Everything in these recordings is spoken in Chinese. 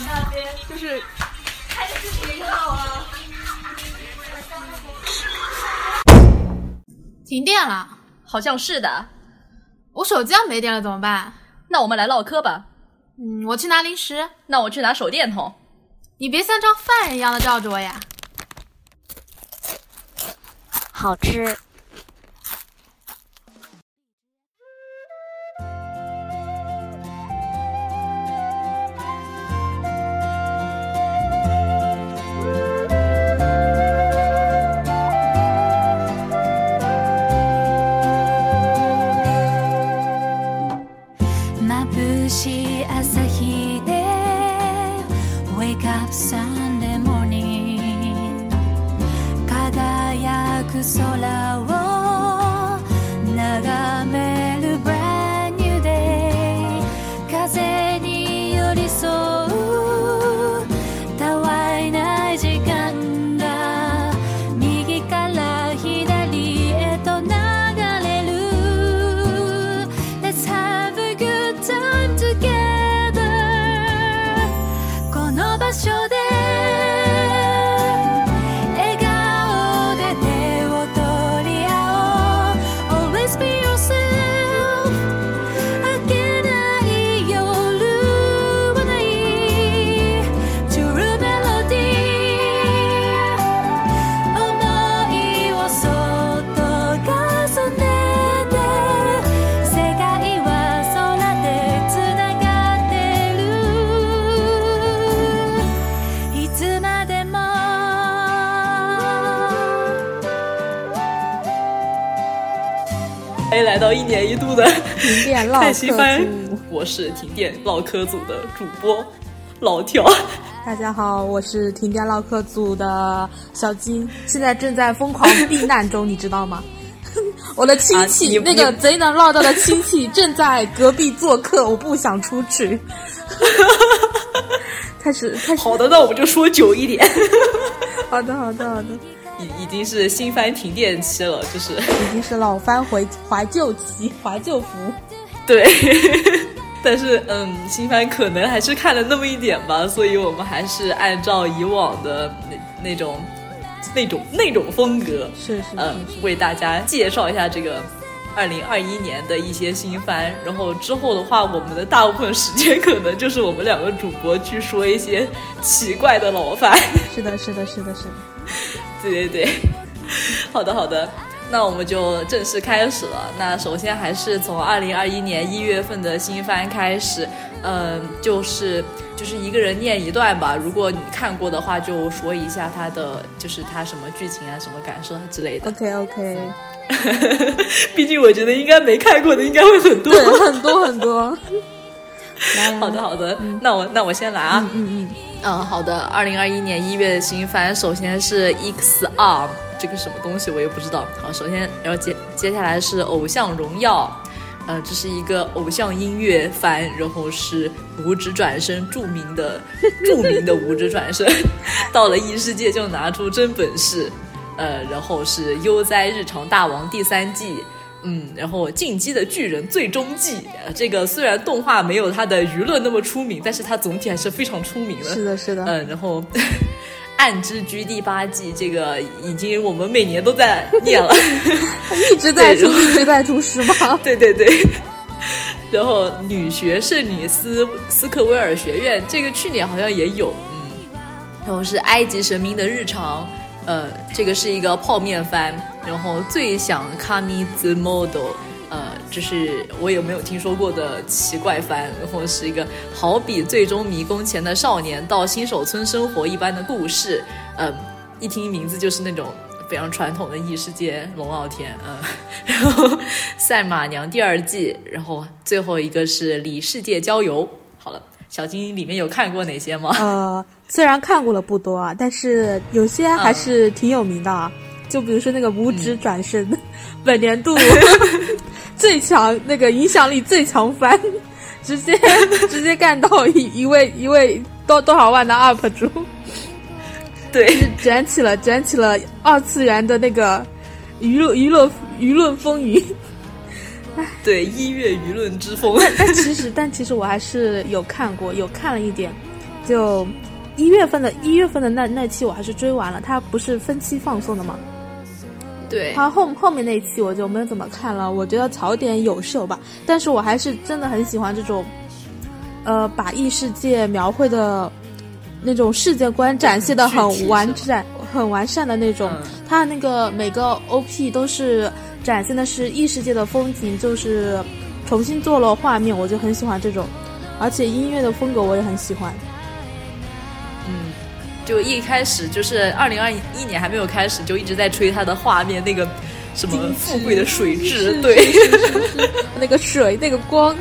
那边就是开视频好啊。停电了，好像是的。我手机要没电了怎么办？那我们来唠嗑吧。嗯，我去拿零食。那我去拿手电筒。你别像张犯人一样的照着我呀。好吃。停电唠嗑组，我是停电唠嗑组的主播老条。大家好，我是停电唠嗑组的小金，现在正在疯狂避难中，你知道吗？我的亲戚，那个贼能唠叨的亲戚正在隔壁做客，我不想出去。开始，开始。好的，那我们就说久一点。好的，好的，好的。已已经是新番停电期了，就是已经是老番回怀旧期，怀旧服。对，但是嗯，新番可能还是看了那么一点吧，所以我们还是按照以往的那那种那种那种风格，是是嗯，为大家介绍一下这个二零二一年的一些新番。然后之后的话，我们的大部分时间可能就是我们两个主播去说一些奇怪的老番。是的，是的，是的，是的。对对对，好的好的，那我们就正式开始了。那首先还是从二零二一年一月份的新番开始，嗯，就是就是一个人念一段吧。如果你看过的话，就说一下他的就是他什么剧情啊、什么感受之类的。OK OK，毕竟我觉得应该没看过的应该会很多，对，很多很多。好的好的，那我那我先来啊。嗯嗯。嗯，嗯好的。二零二一年一月的新番，首先是 X R，这个什么东西我也不知道。好，首先，然后接接下来是偶像荣耀，呃，这是一个偶像音乐番，然后是五指转身著名的著名的五指转身，到了异世界就拿出真本事，呃，然后是悠哉日常大王第三季。嗯，然后《进击的巨人》最终季，这个虽然动画没有它的娱乐那么出名，但是它总体还是非常出名的。是的，是的。嗯，然后《暗之居》第八季，这个已经我们每年都在念了，一直在出，一直在出，是吗？对对对。然后《女学圣女斯斯克威尔学院》，这个去年好像也有。嗯，然后是《埃及神明的日常》。呃，这个是一个泡面番，然后最想 Kami the Model，呃，就是我有没有听说过的奇怪番，然后是一个好比最终迷宫前的少年到新手村生活一般的故事，嗯，一听名字就是那种非常传统的异世界龙傲天，嗯，然后赛马娘第二季，然后最后一个是里世界郊游，好了。小金里面有看过哪些吗？呃，虽然看过了不多啊，但是有些还是挺有名的啊。就比如说那个五指转身，本年度 最强那个影响力最强番，直接 直接干到一一位一位多多少万的 UP 主，对，卷起了卷起了二次元的那个娱乐娱乐舆论风云。对一月舆论之风，但其实但其实我还是有看过，有看了一点，就一月份的一月份的那那期我还是追完了，它不是分期放送的吗？对，它后后面那一期我就没有怎么看了，我觉得槽点有是有吧，但是我还是真的很喜欢这种，呃，把异世界描绘的那种世界观展现的很完善、很完善的那种。它那个每个 OP 都是展现的是异世界的风景，就是重新做了画面，我就很喜欢这种，而且音乐的风格我也很喜欢。嗯，就一开始就是二零二一年还没有开始，就一直在吹它的画面，那个什么富贵的水质，对，那个水，那个光，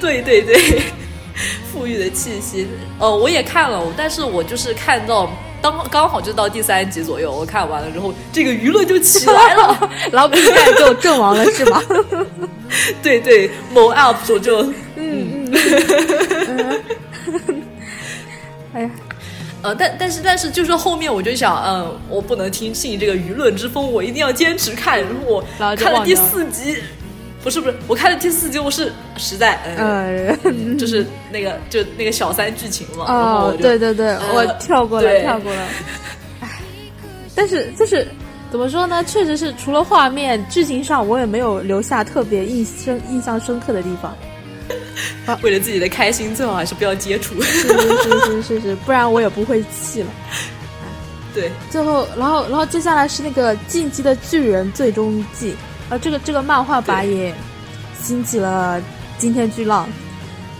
对 对对，富裕的气息。哦，我也看了，但是我就是看到刚刚好就到第三集左右，我看完了之后，这个舆论就起来了，然后 B 站就阵亡了，是吗？对对，某 UP 主就嗯嗯，哎呀。呃，但但是但是，就是后面我就想，嗯，我不能听信这个舆论之风，我一定要坚持看。然后我看了第四集，不是不是，我看了第四集，我是实在，嗯，就是那个就那个小三剧情嘛。哦，对对对，我跳过了，跳过了。唉，但是就是怎么说呢？确实是除了画面，剧情上我也没有留下特别印深印象深刻的地方。为了自己的开心，最好还是不要接触。是是是是是，不然我也不会气了。对，最后，然后，然后接下来是那个《进击的巨人》最终季，呃，这个这个漫画版也兴起了惊天巨浪。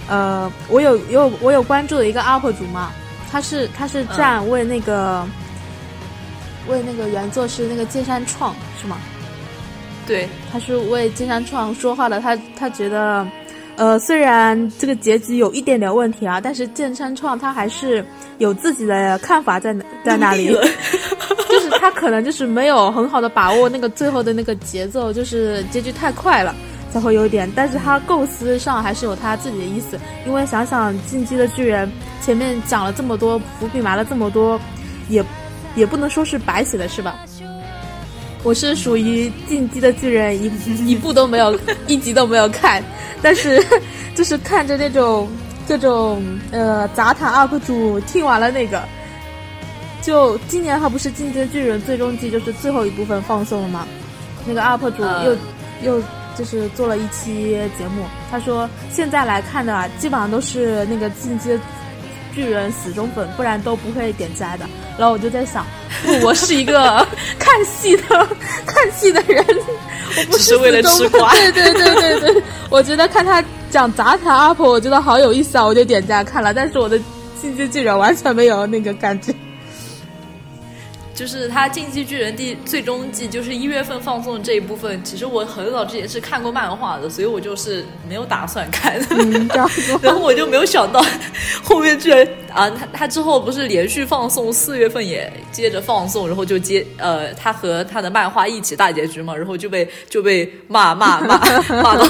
呃，我有有我有关注的一个 UP 主嘛，他是他是站为那个为那个原作是那个剑山创是吗？对，他是为剑山创说话的，他他觉得。呃，虽然这个结局有一点点问题啊，但是剑山创他还是有自己的看法在在那里，就是他可能就是没有很好的把握那个最后的那个节奏，就是结局太快了才会有点，但是他构思上还是有他自己的意思，因为想想进击的巨人前面讲了这么多伏笔埋了这么多，也也不能说是白写的，是吧？我是属于进击的巨人一一部都没有，一集都没有看。但是，就是看着那种这种呃杂谈 UP 主听完了那个，就今年他不是《进击的巨人》最终季就是最后一部分放送了吗？那个 UP 主又又就是做了一期节目，他说现在来看的啊，基本上都是那个《进击的巨人》死忠粉，不然都不会点赞的。然后我就在想，我是一个 看戏的看戏的人，我不是为了吃瓜。对对对对对，我觉得看他讲杂谈 UP，我觉得好有意思啊，我就点赞看了。但是我的进击巨人完全没有那个感觉。就是他《进击巨人》第最终季，就是一月份放送的这一部分。其实我很早之前是看过漫画的，所以我就是没有打算看。然后我就没有想到后面居然啊，他他之后不是连续放送，四月份也接着放送，然后就接呃，他和他的漫画一起大结局嘛，然后就被就被骂骂骂骂到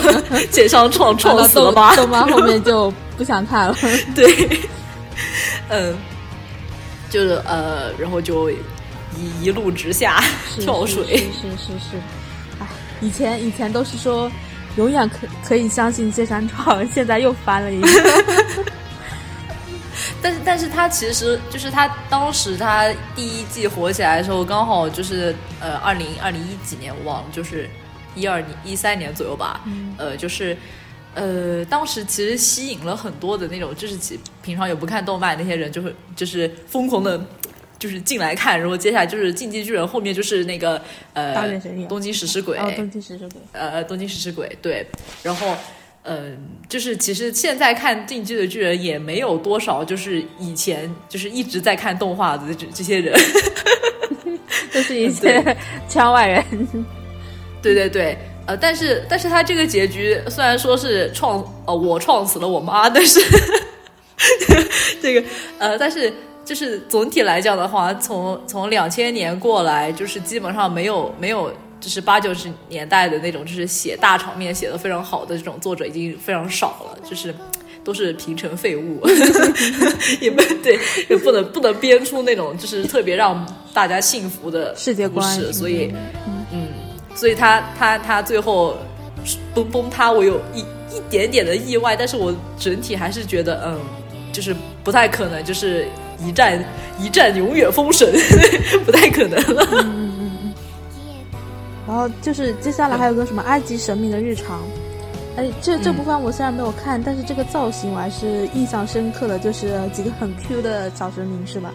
剑上创创死了吧？动漫后面就不想看了。对，嗯，就是呃，然后就。一一路直下跳水，是是是是，哎，以前以前都是说永远可可以相信芥川创，现在又翻了一个。但是但是他其实就是他当时他第一季火起来的时候，刚好就是呃二零二零一几年我忘了，就是一二年一三年左右吧，呃就是呃当时其实吸引了很多的那种就是其平常也不看动漫那些人，就会就是疯狂的。就是进来看，然后接下来就是《进击巨人》，后面就是那个呃《东京食尸鬼》。哦，《东京食尸鬼》。呃，《东京食尸鬼》对，然后嗯，就是其实现在看《进击的巨人》也没有多少，就是以前就是一直在看动画的这这些人，都是一些圈外人。对对对，呃，但是但是他这个结局虽然说是创呃我创死了我妈，但是 这个呃，但是。就是总体来讲的话，从从两千年过来，就是基本上没有没有，就是八九十年代的那种，就是写大场面写的非常好的这种作者已经非常少了，就是都是平成废物，也不对，也不能不能编出那种就是特别让大家信服的世界观，所以嗯，所以他他他最后崩崩塌，我有一一点点的意外，但是我整体还是觉得嗯。就是不太可能，就是一战一战永远封神，不太可能了。嗯嗯嗯嗯。然后就是接下来还有个什么埃及神明的日常，哎，这这部分我虽然没有看，但是这个造型我还是印象深刻的，就是几个很 Q 的小神明是吧？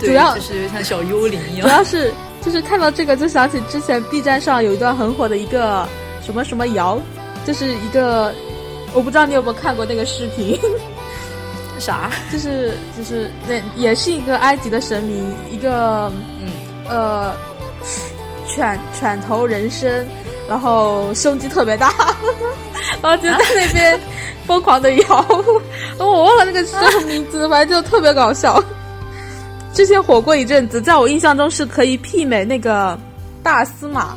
主要就是像小幽灵一样。主要是就是看到这个就想起之前 B 站上有一段很火的一个什么什么谣，就是一个我不知道你有没有看过那个视频。啥？就是就是那也是一个埃及的神明，一个嗯呃犬犬头人身，然后胸肌特别大，然后就在那边 疯狂的摇，我忘了那个什么名字，反正就特别搞笑。之前火过一阵子，在我印象中是可以媲美那个大司马，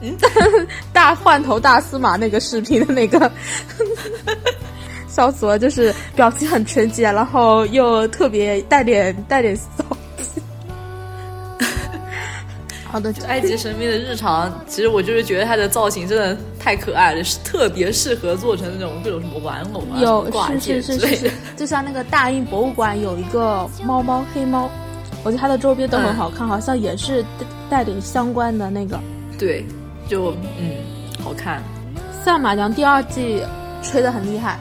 嗯，大换头大司马那个视频的那个。笑死了！就是表情很纯洁，然后又特别带点带点骚气。好的，埃及神明的日常，其实我就是觉得它的造型真的太可爱了，是特别适合做成那种各种什么玩偶啊、有挂件之类的。就像那个大英博物馆有一个猫猫黑猫，我觉得它的周边都很好看，好像也是带点相关的那个。对，就嗯，好看。赛马娘第二季吹的很厉害。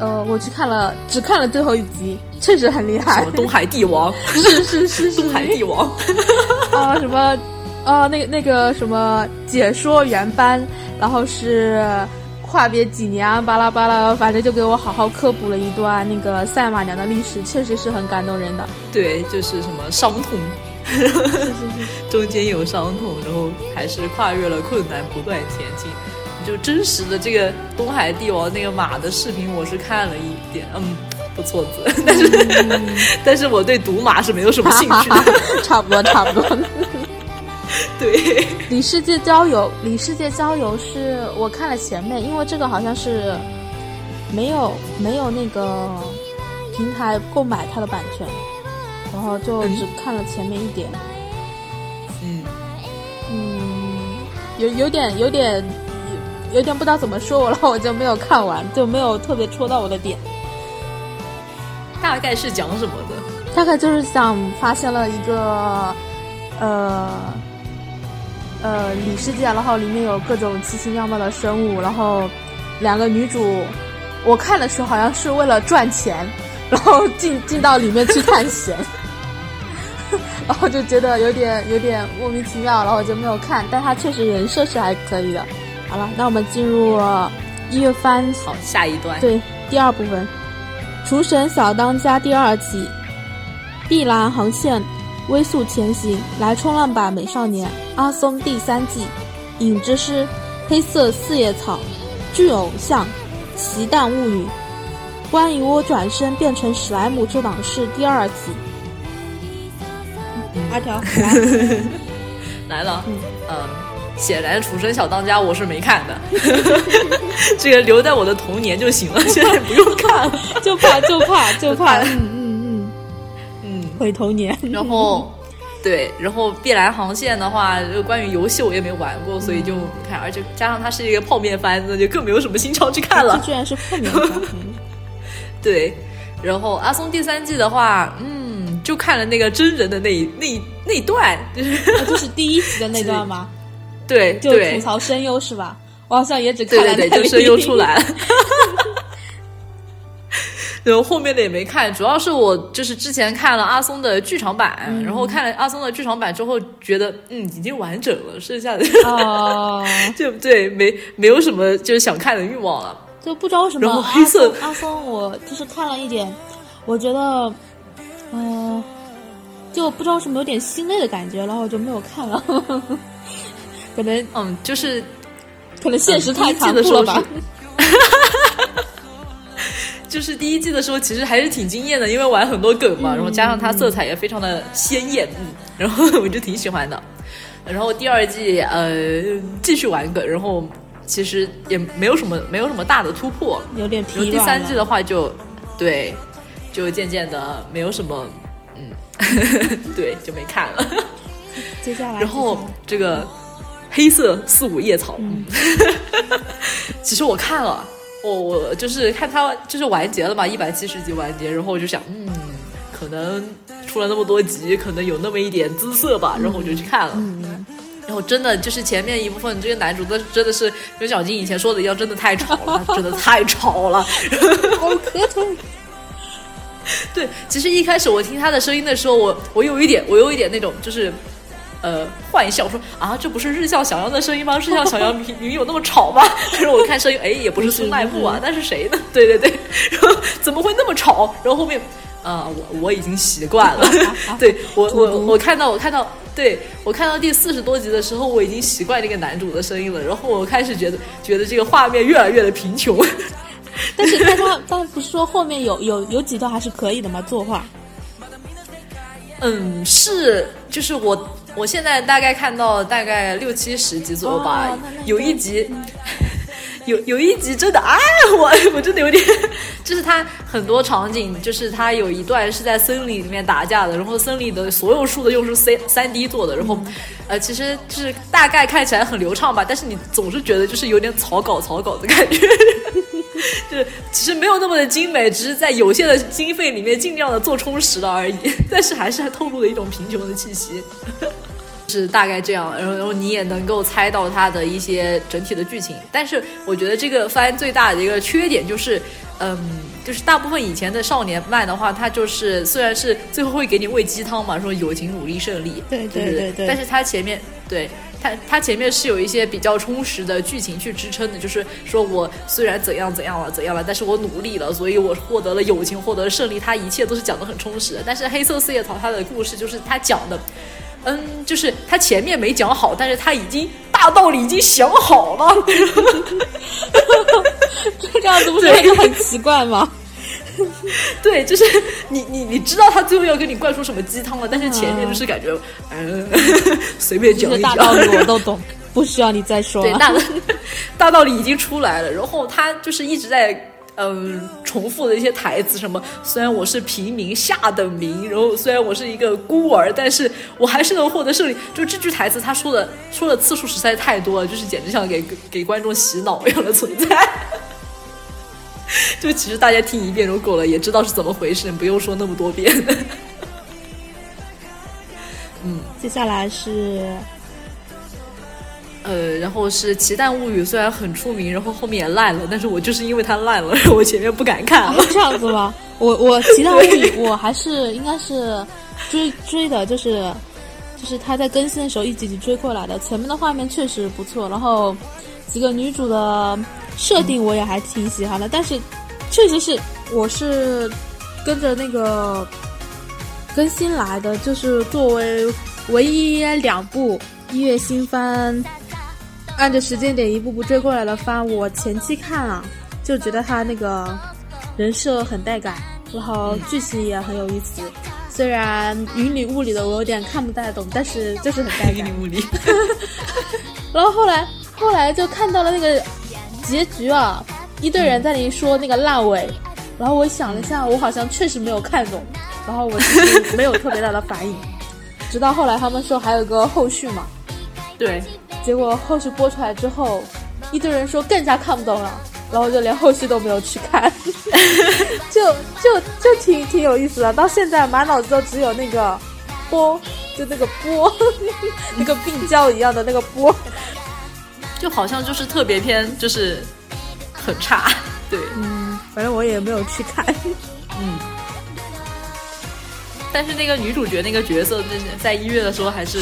呃，我去看了，只看了最后一集，确实很厉害。什么东海帝王？是是是 东海帝王。啊，什么？啊，那个那个什么解说原班，然后是跨别几年啊，巴拉巴拉，反正就给我好好科普了一段那个赛马娘的历史，确实是很感动人的。对，就是什么伤痛，是是是，中间有伤痛，然后还是跨越了困难，不断前进。就真实的这个东海帝王那个马的视频，我是看了一点，嗯，不错字，但是 但是我对赌马是没有什么兴趣的，差不多差不多。对，里世界郊游，里世界郊游是我看了前面，因为这个好像是没有没有那个平台购买它的版权，然后就只看了前面一点。嗯嗯，有有点有点。有点不知道怎么说，然后我就没有看完，就没有特别戳到我的点。大概是讲什么的？大概就是想发现了一个，呃，呃，里世界，然后里面有各种奇形妙貌的生物，然后两个女主，我看的时候好像是为了赚钱，然后进进到里面去探险，然后就觉得有点有点莫名其妙，然后就没有看。但他确实人设是还可以的。好了，那我们进入一月番。好，下一段。对，第二部分，《厨神小当家》第二季，碧蓝航线，微速前行，来冲浪吧，美少年！阿松第三季，影之诗，黑色四叶草，巨偶像，奇蛋物语，关于我转身变成史莱姆这档事第二集。阿条来，来了，嗯。显然，《楚生小当家》我是没看的，这个留在我的童年就行了，现在不用看了，就怕就怕就怕，嗯嗯嗯嗯，毁童年。然后，对，然后《碧蓝航线》的话，就关于游戏我也没玩过，所以就不看，而且加上它是一个泡面番，子就更没有什么心潮去看了。居然是泡面番，对。然后阿松第三季的话，嗯，就看了那个真人的那那那段，就 是就是第一集的那段吗？对，就吐槽声优是吧？我好像也只看了对对对，就声优出来了。然后后面的也没看，主要是我就是之前看了阿松的剧场版，然后看了阿松的剧场版之后，觉得嗯已经完整了，剩下的哦，就对，没没有什么就是想看的欲望了。就不知道为什么。然后黑色阿松，我就是看了一点，我觉得，嗯，就不知道为什么有点心累的感觉，然后我就没有看了。可能嗯，就是可能现实太残酷了吧。就是第一季的时候，其实还是挺惊艳的，因为玩很多梗嘛，然后加上它色彩也非常的鲜艳，嗯，然后我就挺喜欢的。然后第二季呃继续玩梗，然后其实也没有什么没有什么大的突破，有点疲第三季的话就对，就渐渐的没有什么嗯，对，就没看了。接下来，然后这个。黑色四五叶草，其实我看了，我我就是看它就是完结了嘛，一百七十集完结，然后我就想，嗯，可能出了那么多集，可能有那么一点姿色吧，然后我就去看了。嗯，然后真的就是前面一部分，这个男主的真的是跟小金以前说的一样，真的太吵了，真的太吵了。好磕头。对，其实一开始我听他的声音的时候，我我有一点，我有一点那种就是。呃，幻笑说啊，这不是日向小阳的声音吗？日向小阳你你有那么吵吗？但是我看声音，哎，也不是松濑步啊，那是谁呢？对对对，然后怎么会那么吵？然后后面，啊，我我已经习惯了。对我我我看到我看到，对我看到第四十多集的时候，我已经习惯那个男主的声音了。然后我开始觉得觉得这个画面越来越的贫穷。但是但他但不是说后面有有有几段还是可以的吗？作画。嗯，是，就是我。我现在大概看到大概六七十集左右吧，有一集，有有一集真的，哎，我 我真的有点，就是他很多场景，就是他有一段是在森林里面打架的，然后森林的所有树都用是 C 三 D 做的，然后，呃，其实就是大概看起来很流畅吧，但是你总是觉得就是有点草稿草稿的感觉，就是其实没有那么的精美，只是在有限的经费里面尽量的做充实了而已，但是还是还透露了一种贫穷的气息。是大概这样，然后然后你也能够猜到它的一些整体的剧情。但是我觉得这个番最大的一个缺点就是，嗯，就是大部分以前的少年漫的话，它就是虽然是最后会给你喂鸡汤嘛，说友情、努力、胜利，对对对对，但是它前面对它它前面是有一些比较充实的剧情去支撑的，就是说我虽然怎样怎样了怎样了，但是我努力了，所以我获得了友情，获得了胜利，它一切都是讲的很充实的。但是黑色四叶草它的故事就是它讲的。嗯，就是他前面没讲好，但是他已经大道理已经想好了，这样子不是很奇怪吗？对，就是你你你知道他最后要给你灌输什么鸡汤了，但是前面就是感觉嗯随便讲一讲，大道理我 都懂，不需要你再说。对，大大道理已经出来了，然后他就是一直在。嗯，重复的一些台词，什么虽然我是平民下等民，然后虽然我是一个孤儿，但是我还是能获得胜利。就这句台词，他说的说的次数实在太多了，就是简直像给给观众洗脑一样的存在。就其实大家听一遍就够了，也知道是怎么回事，不用说那么多遍。嗯，接下来是。呃，然后是《奇蛋物语》，虽然很出名，然后后面也烂了，但是我就是因为它烂了，我前面不敢看。这样子吗？我我《奇蛋物语》，我还是应该是追追的，就是就是他在更新的时候一集集追过来的。前面的画面确实不错，然后几个女主的设定我也还挺喜欢的，但是确实是我是跟着那个更新来的，就是作为唯一两部一月新番。按着时间点一步步追过来的番，我前期看啊就觉得他那个人设很带感，然后剧情也很有意思。虽然云里雾里的我有点看不太懂，但是就是很带感。云里雾里。然后后来后来就看到了那个结局啊，一堆人在那里说那个烂尾，然后我想了一下，我好像确实没有看懂，然后我其实没有特别大的反应。直到后来他们说还有个后续嘛，对。结果后续播出来之后，一堆人说更加看不懂了，然后就连后续都没有去看，就就就挺挺有意思的。到现在满脑子都只有那个波，就那个波，那个病娇一样的那个波，就好像就是特别篇，就是很差。对，嗯，反正我也没有去看，嗯。但是那个女主角那个角色，那在一月的时候还是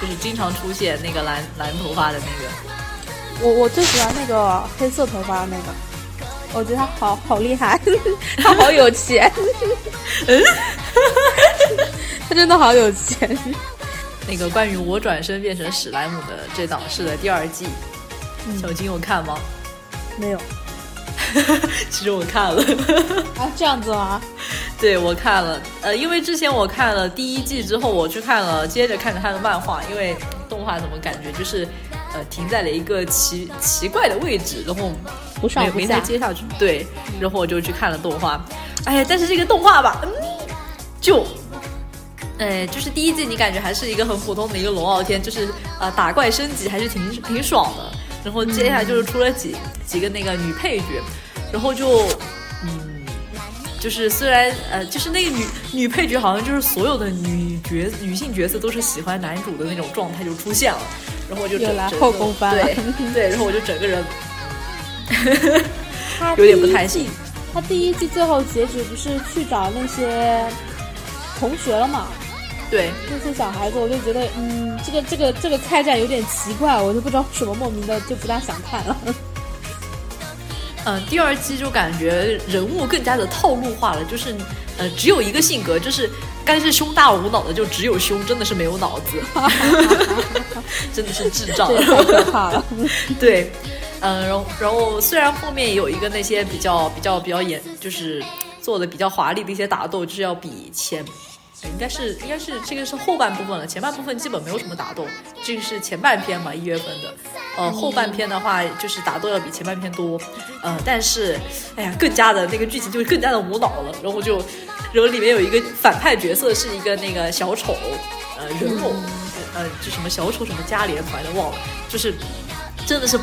就是经常出现那个蓝蓝头发的那个。我我最喜欢那个黑色头发的那个，我觉得他好好厉害，他好有钱，嗯，他真的好有钱。那个关于我转身变成史莱姆的这档事的第二季，小金有看吗？没有。其实我看了啊，这样子吗？对，我看了。呃，因为之前我看了第一季之后，我去看了，接着看着他的漫画，因为动画怎么感觉就是呃停在了一个奇奇怪的位置，然后不上没再接下去。对，然后我就去看了动画。哎呀，但是这个动画吧，嗯，就，哎，就是第一季你感觉还是一个很普通的一个龙傲天，就是呃打怪升级还是挺挺爽的。然后接下来就是出了几几个那个女配角，然后就嗯，就是虽然呃，就是那个女女配角好像就是所有的女角女性角色都是喜欢男主的那种状态就出现了，然后我就整又来后宫翻了对对，然后我就整个人他 有点不太行。他第一季最后结局不是去找那些同学了嘛？对那些小孩子，我就觉得，嗯，这个这个这个开战有点奇怪，我就不知道什么莫名的就不大想看了。嗯，第二季就感觉人物更加的套路化了，就是呃，只有一个性格，就是该是胸大无脑的，就只有胸，真的是没有脑子，真的是智障 太可怕了。对，嗯，然后然后虽然后面也有一个那些比较比较比较严，就是做的比较华丽的一些打斗，就是要比前。应该是应该是这个是后半部分了，前半部分基本没有什么打斗，这个是前半篇嘛，一月份的，呃，后半篇的话就是打斗要比前半篇多，呃，但是哎呀，更加的那个剧情就更加的无脑了，然后就，然后里面有一个反派角色是一个那个小丑，呃，人偶，呃，就什么小丑什么加连团的忘了，就是真的是。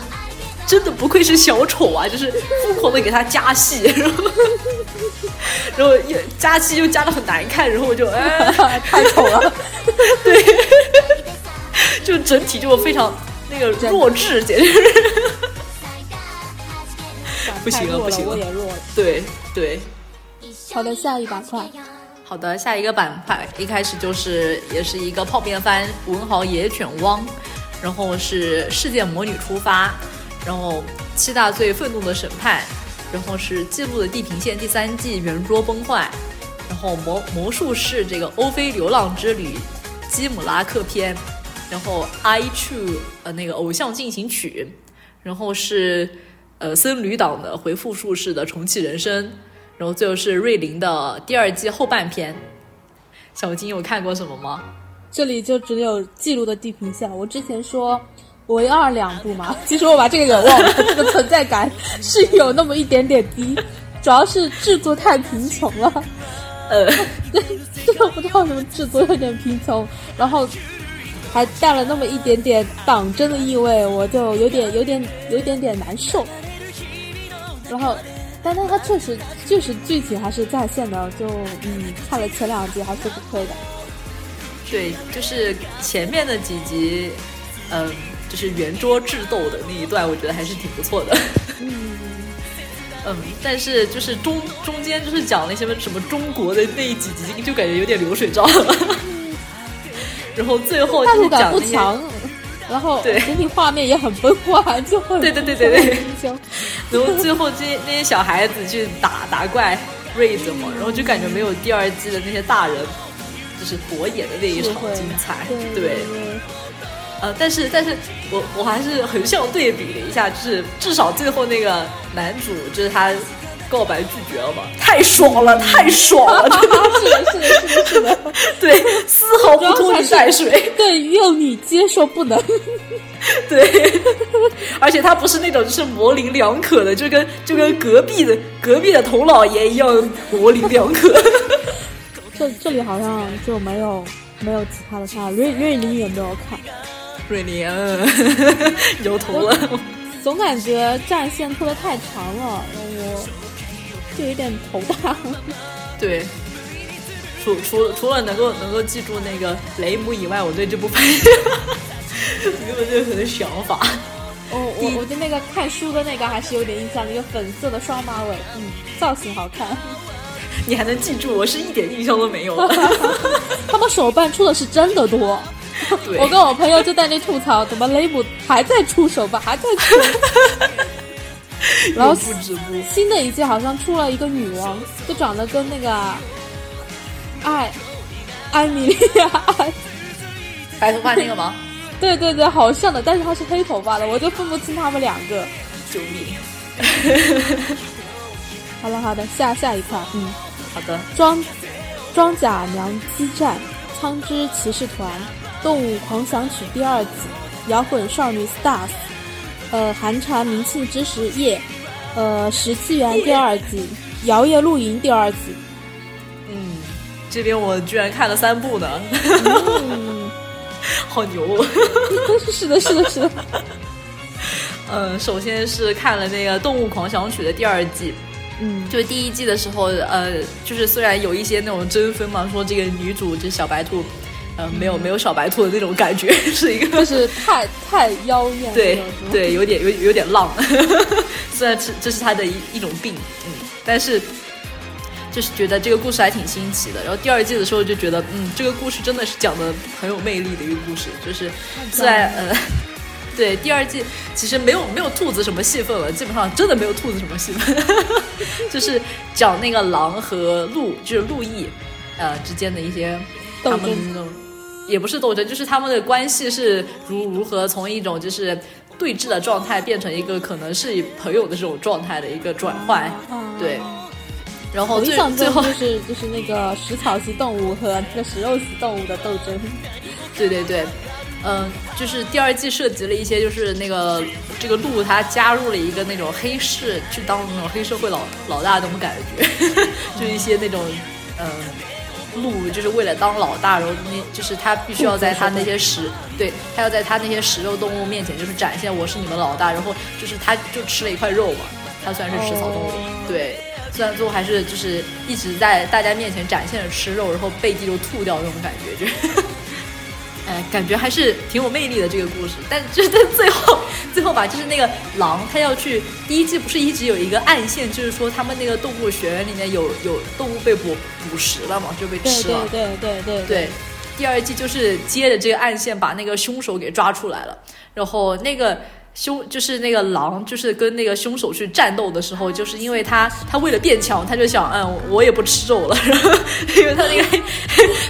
真的不愧是小丑啊！就是疯狂的给他加戏，然后，然后又加戏又加的很难看，然后我就哎，太丑了。对，就整体就非常那个弱智，简直是。不行了不行了我也弱了。对对，好的，下一板块。好的，下一个板块一开始就是也是一个泡面番《文豪野犬汪》，然后是世界魔女出发，然后七大罪愤怒的审判，然后是记录的地平线第三季圆桌崩坏，然后魔魔术师这个欧菲流浪之旅基姆拉克篇，然后 I True 呃那个偶像进行曲，然后是呃僧侣党的回复术士的重启人生，然后最后是瑞林的第二季后半篇。小金有看过什么吗？这里就只有记录的地平线。我之前说唯二两部嘛，其实我把这个给忘了，这个存在感 是有那么一点点低，主要是制作太贫穷了。呃，这个不知道什么制作有点贫穷，然后还带了那么一点点党争的意味，我就有点有点有点点难受。然后，但但它确实确实剧情还是在线的，就嗯看了前两集还是不亏的。对，就是前面的几集，嗯、就是圆桌智斗的那一段，我觉得还是挺不错的。嗯，嗯，但是就是中中间就是讲那些什么中国的那几集，就感觉有点流水账。然后最后就是讲那些，不强，然后对整体画面也很崩坏，就很对对对对然后最后这些那些小孩子去打打怪 raid 嘛，然后就感觉没有第二季的那些大人就是博演的那一场精彩。对对对，呃，但是但是我我还是横向对比了一下，就是至少最后那个男主就是他告白拒绝了嘛，太爽了，太爽了，是的，是的，是的，是的，对，丝毫不拖泥带水，对，用你接受不能。对，而且他不是那种就是模棱两可的，就跟就跟隔壁的隔壁的童老爷一样模棱两可。这这里好像就没有没有其他的看，瑞瑞林也没有看，瑞林嗯 摇头了，总感觉战线拖得太长了，让我就有点头大。对。除除了除了能够能够记住那个雷姆以外，我对这部番 没有任何的想法。我我我对那个看书的那个还是有点印象，那个粉色的双马尾，嗯，造型好看。你还能记住，我是一点印象都没有。他们手办出的是真的多。对，我跟我朋友就在那吐槽，怎么雷姆还在出手吧，还在出。然后。新的一季好像出了一个女王，就长得跟那个艾艾米莉亚，白头发那个吗？对对对，好像的，但是她是黑头发的，我就分不清他们两个。救命！好了好的，下下一块，嗯，好的，装装甲娘激战，苍之骑士团，动物狂想曲第二季，摇滚少女 stars，呃，寒蝉鸣庆之时夜，呃，十七元第二季，摇曳露营第二季，嗯，这边我居然看了三部呢，嗯，好牛！哦是的，是的，是的，嗯，首先是看了那个《动物狂想曲》的第二季，嗯，就第一季的时候，呃，就是虽然有一些那种争分嘛，说这个女主这小白兔，呃，没有没有小白兔的那种感觉，是一个就是太太妖艳，对对，有点有有点浪，虽然这这是他的一一种病，嗯，但是就是觉得这个故事还挺新奇的。然后第二季的时候就觉得，嗯，这个故事真的是讲的很有魅力的一个故事，就是在呃。对，第二季其实没有没有兔子什么戏份了，基本上真的没有兔子什么戏份，就是讲那个狼和鹿，就是鹿邑，呃之间的一些他们那种，也不是斗争，就是他们的关系是如如何从一种就是对峙的状态变成一个可能是朋友的这种状态的一个转换，对。然后最最后就是就是那个食草系动物和那个食肉系动物的斗争，对对对。嗯，就是第二季涉及了一些，就是那个这个鹿，他加入了一个那种黑市，去当那种黑社会老老大那种感觉，就一些那种嗯，鹿就是为了当老大，然后那就是他必须要在他那些食，对他要在他那些食肉动物面前，就是展现我是你们老大，然后就是他就吃了一块肉嘛，他虽然是食草动物，对，虽然最后还是就是一直在大家面前展现着吃肉，然后背地就吐掉那种感觉，就。哎，感觉还是挺有魅力的这个故事，但就是在最后，最后吧，就是那个狼，他要去第一季不是一直有一个暗线，就是说他们那个动物学院里面有有动物被捕捕食了嘛，就被吃了。对对对对对。第二季就是接着这个暗线，把那个凶手给抓出来了，然后那个。凶就是那个狼，就是跟那个凶手去战斗的时候，就是因为他他为了变强，他就想，嗯，我也不吃肉了，然 后因为他那个黑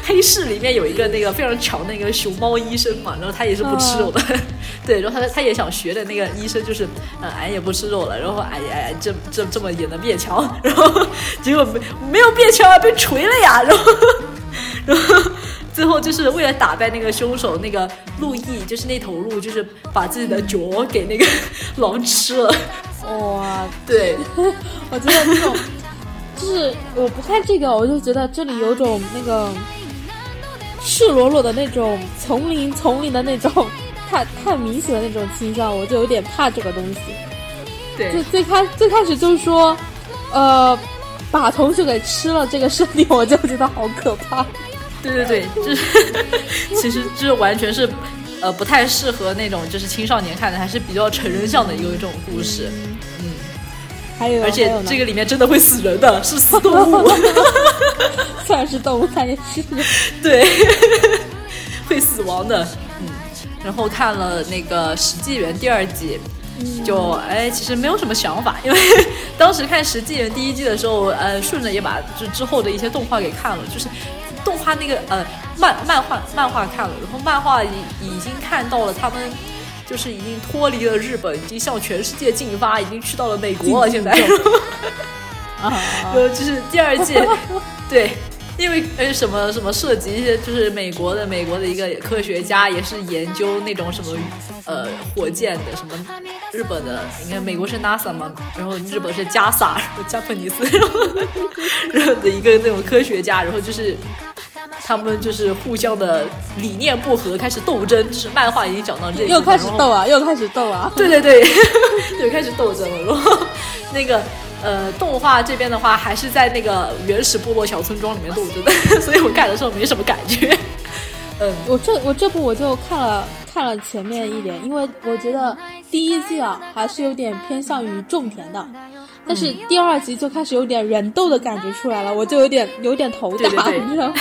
黑市里面有一个那个非常强的一个熊猫医生嘛，然后他也是不吃肉的，对，然后他他也想学的那个医生就是，嗯，俺也不吃肉了，然后哎呀，这这这么也能变强，然后结果没没有变强啊，被锤了呀，然后 然后。最后就是为了打败那个凶手，那个鹿意就是那头鹿，就是把自己的脚给那个狼吃了。哇，对，我觉得这种就是我不看这个，我就觉得这里有种那个赤裸裸的那种丛林丛林的那种太太明显的那种倾向，我就有点怕这个东西。对，最最开最开始就是说，呃，把同学给吃了这个设定，我就觉得好可怕。对对对，就是 其实这完全是，呃，不太适合那种就是青少年看的，还是比较成人向的一个这种故事。嗯，还有，而且这个里面真的会死人的，是死动物，虽然是动物，但也是对，会死亡的。嗯，然后看了那个《史记元》第二季，就哎，其实没有什么想法，因为当时看《史记元》第一季的时候，呃，顺着也把就之后的一些动画给看了，就是。动画那个呃漫漫画漫画看了，然后漫画已已经看到了他们就是已经脱离了日本，已经向全世界进发，已经去到了美国了。现在，啊，就是第二季，对。因为呃什么什么涉及一些就是美国的美国的一个科学家也是研究那种什么呃火箭的什么日本的你看美国是 NASA 嘛，然后日本是加萨加普尼斯，然后的一个那种科学家，然后就是他们就是互相的理念不合，开始斗争，就是漫画已经讲到这里，又开始斗啊，又开始斗啊，对 对对，又开始斗争了，然后 那个。呃，动画这边的话，还是在那个原始部落小村庄里面斗争的，所以我看的时候没什么感觉。嗯，我这我这部我就看了看了前面一点，因为我觉得第一季啊还是有点偏向于种田的，但是第二集就开始有点人斗的感觉出来了，我就有点有点头大，你知道吗？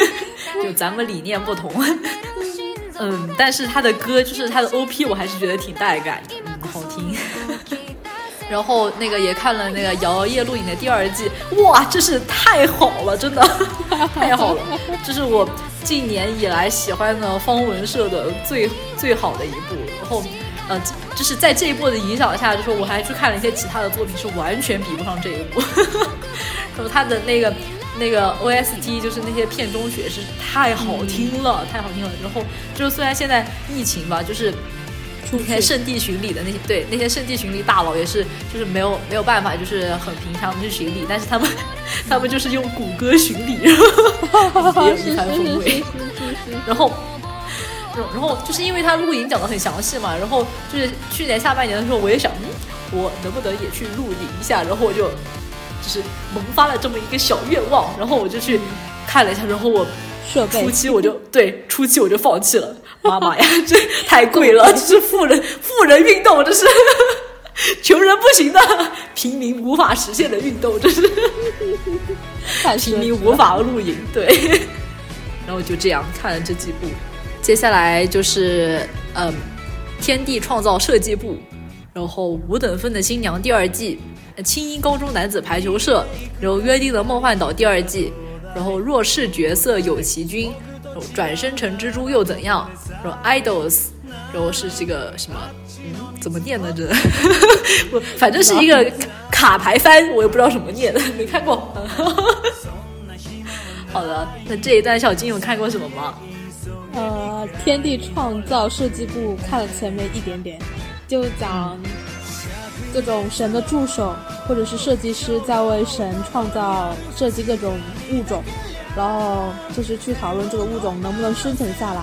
就咱们理念不同。嗯，但是他的歌就是他的 OP，我还是觉得挺带感的，嗯，好听。然后那个也看了那个《摇摇夜录影》的第二季，哇，真是太好了，真的太好了，这是我近年以来喜欢的方文社的最最好的一部。然后，呃，就是在这一部的影响下，就是我还去看了一些其他的作品，是完全比不上这一部。然后他的那个那个 OST，就是那些片中曲是太好听了，太好听了。然后就是虽然现在疫情吧，就是。那些圣地巡礼的那些，对那些圣地巡礼大佬也是，就是没有没有办法，就是很平常的去巡礼，但是他们他们就是用谷歌巡礼，然后别有味。然后然后就是因为他录影讲的很详细嘛，然后就是去年下半年的时候，我也想，嗯，我能不能也去录影一下？然后我就就是萌发了这么一个小愿望，然后我就去看了一下，然后我设备初期我就对初期我就放弃了，妈妈呀，这太贵了，这是富人富人运动，这是穷人不行的，平民无法实现的运动，这是 平民无法露营，对。然后就这样看了这几部，接下来就是嗯，《天地创造设计部》，然后《五等分的新娘》第二季，呃青音高中男子排球社，然后《约定的梦幻岛》第二季，然后弱势角色有奇君，然后转生成蜘蛛又怎样？然后 Idols，然后是这个什么？嗯，怎么念呢？这，我反正是一个卡牌番，我也不知道怎么念，没看过。好的，那这一段小金有看过什么吗？呃，天地创造设计部看了前面一点点，就讲各种神的助手或者是设计师在为神创造设计各种物种，然后就是去讨论这个物种能不能生存下来，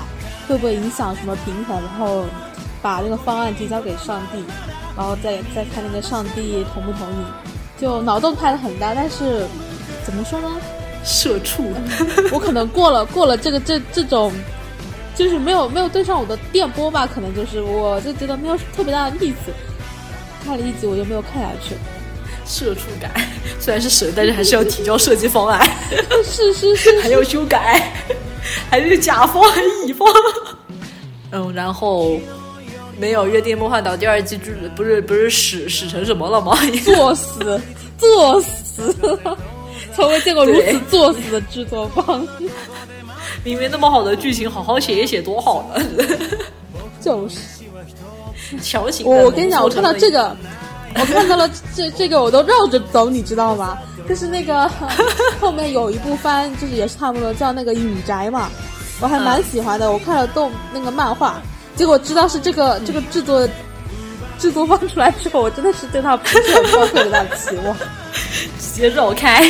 会不会影响什么平衡，然后把那个方案提交给上帝，然后再再看那个上帝同不同意。就脑洞开的很大，但是怎么说呢？社畜，我可能过了过了这个这这种，就是没有没有对上我的电波吧，可能就是我就觉得没有特别大的意思。看了一集我就没有看下去。社畜感，虽然是神，但是还是要提交设计方案，是是是，还要修改，还是甲方还是乙方？嗯，然后没有《约定梦幻岛》第二季剧，不是不是屎屎成什么了吗？作死作死，从未见过如此作死的制作方。明明那么好的剧情，好好写一写多好呢！就是强行地我我跟你讲，我看到这个，我看到了这这个我都绕着走，你知道吗？就是那个 后面有一部番，就是也是差不多，叫那个《隐宅》嘛，我还蛮喜欢的。我看了动那个漫画，结果知道是这个这个制作制作方出来之后，我真的是对他不是很抱特别大的期望。直接绕开。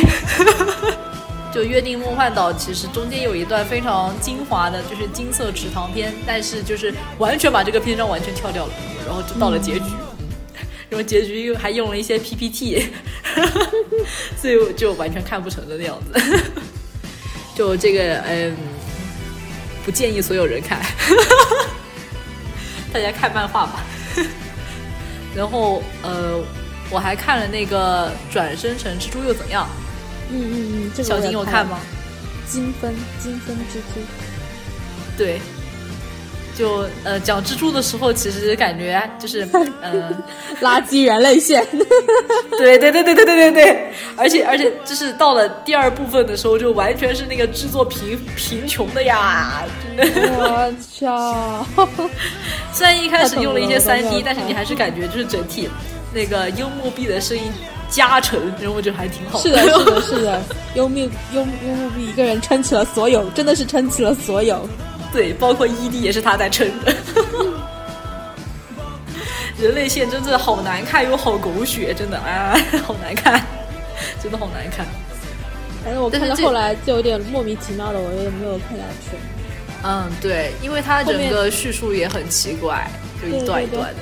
就《约定梦幻岛》其实中间有一段非常精华的，就是金色池塘篇，但是就是完全把这个篇章完全跳掉了，然后就到了结局，然后结局又还用了一些 PPT，所以我就完全看不成的那样子。就这个，嗯，不建议所有人看，大家看漫画吧。然后，呃，我还看了那个《转生成蜘蛛又怎样》。嗯嗯嗯，这个小我也了金有看吗？？金分金分蜘蛛，对，就呃讲蜘蛛的时候，其实感觉就是呃，垃圾人类线。对对对对对对对对，而且而且就是到了第二部分的时候，就完全是那个制作贫贫穷的呀，真的。我操！虽然一开始用了一些三 D，但是你还是感觉就是整体那个幽默币的声音加成，然后我觉得还挺好是的，是的，是的，幽默幽幽默币一个人撑起了所有，真的是撑起了所有。对，包括 ED 也是他在撑的。人类线真的好难看又好狗血，真的啊，好难看，真的好难看。反正我看到后来就有点莫名其妙的，我也没有看下去。嗯，对，因为它整个叙述也很奇怪，就一段一段的。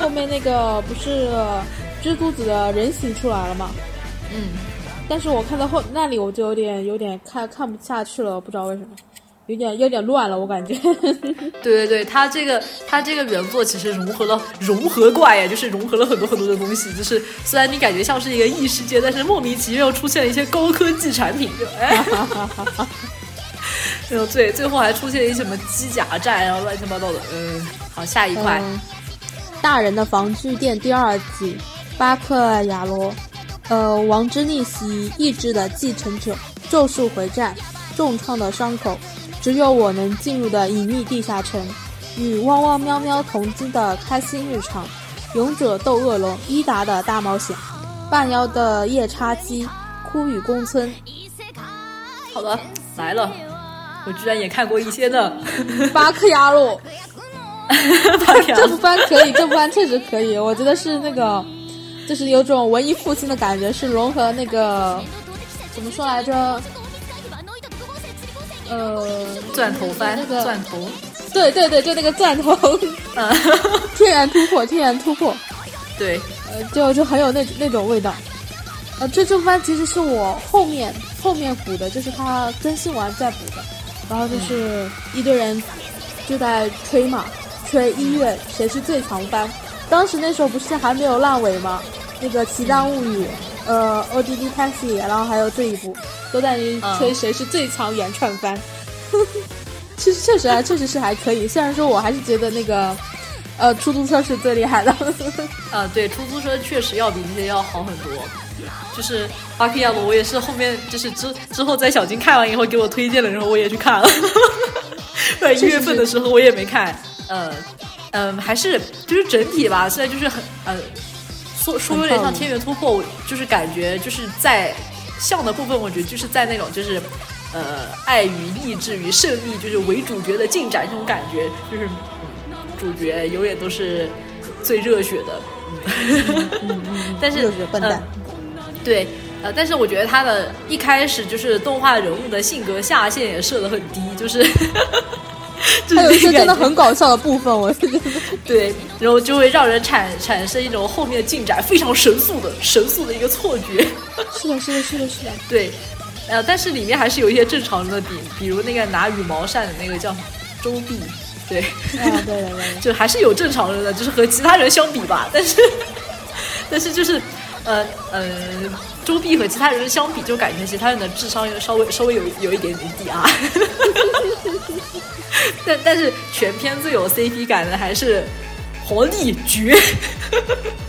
后面那个不是蜘蛛子的人形出来了吗？嗯，但是我看到后那里我就有点有点看看不下去了，不知道为什么，有点有点乱了，我感觉。对对对，它这个它这个原作其实融合了融合怪呀，就是融合了很多很多的东西。就是虽然你感觉像是一个异世界，但是莫名其妙出现了一些高科技产品，就哎。然后最最后还出现一些什么机甲战，然后乱七八糟的。嗯，好，下一块。嗯，大人的防具店第二季，巴克亚罗，呃，王之逆袭意志的继承者，咒术回战，重创的伤口，只有我能进入的隐秘地下城，与汪汪喵喵同居的开心日常，勇者斗恶龙伊达的大冒险，半妖的夜叉姬，枯雨宫村，好的，来了，我居然也看过一些呢。巴克亚罗。巴克亚这部番可以，这部番确实可以，我觉得是那个，就是有种文艺复兴的感觉，是融合那个怎么说来着？呃，钻头番，那个钻头，对对对，就那个钻头，嗯，天然突破，天然突破，对，呃，就就很有那那种味道。呃，这这番其实是我后面后面补的，就是它更新完再补的。然后就是一堆人就在吹嘛，吹一月谁是最强番。当时那时候不是还没有烂尾吗？那个《奇张物语》，呃，《ODD Taxi》，然后还有这一部，都在吹谁是最强原创番。其实确实还确实是还可以，虽然说我还是觉得那个，呃，出租车是最厉害的。啊，对，出租车确实要比这些要好很多。就是巴克亚罗，我也是后面就是之之后在小金看完以后给我推荐了，然后，我也去看了。在一月份的时候我也没看，呃，嗯，还是就是整体吧，现在就是很呃，说说有点像天元突破，就是感觉就是在像的部分，我觉得就是在那种就是呃爱与意志与胜利就是为主角的进展这种感觉，就是主角永远都是最热血的，嗯，但是笨蛋。对，呃，但是我觉得他的一开始就是动画人物的性格下限也设的很低，就是，还有一些真的很搞笑的部分，我觉得，对，然后就会让人产产生一种后面进展非常神速的神速的一个错觉。是的，是的，是的，是的。对，呃，但是里面还是有一些正常的比，比如那个拿羽毛扇的那个叫周碧，对，啊，对对对，就还是有正常人的，就是和其他人相比吧，但是，但是就是。呃呃，周碧和其他人相比，就感觉其他人的智商稍微稍微有有一点点低啊。但但是全片最有 CP 感的还是皇帝绝，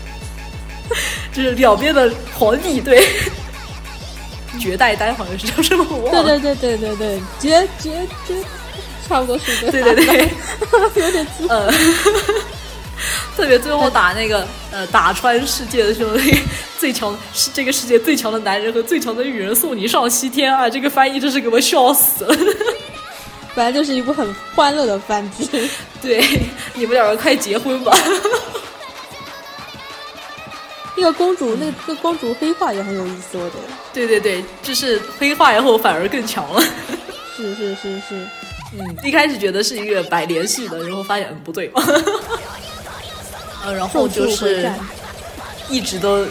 就是两边的皇帝对，绝代丹好像是叫什么？对对对对对对，绝绝绝，差不多是对对对，有点呃。特别最后打那个呃打穿世界的时候，最强是这个世界最强的男人和最强的女人送你上西天啊！这个翻译真是给我笑死了。本来就是一部很欢乐的番剧，对，你们两个快结婚吧。那个公主，那个公主黑化也很有意思，我觉得。对对对，就是黑化以后反而更强了。是是是是，嗯，一开始觉得是一个白联系的，然后发现不对。呃，然后就是一直都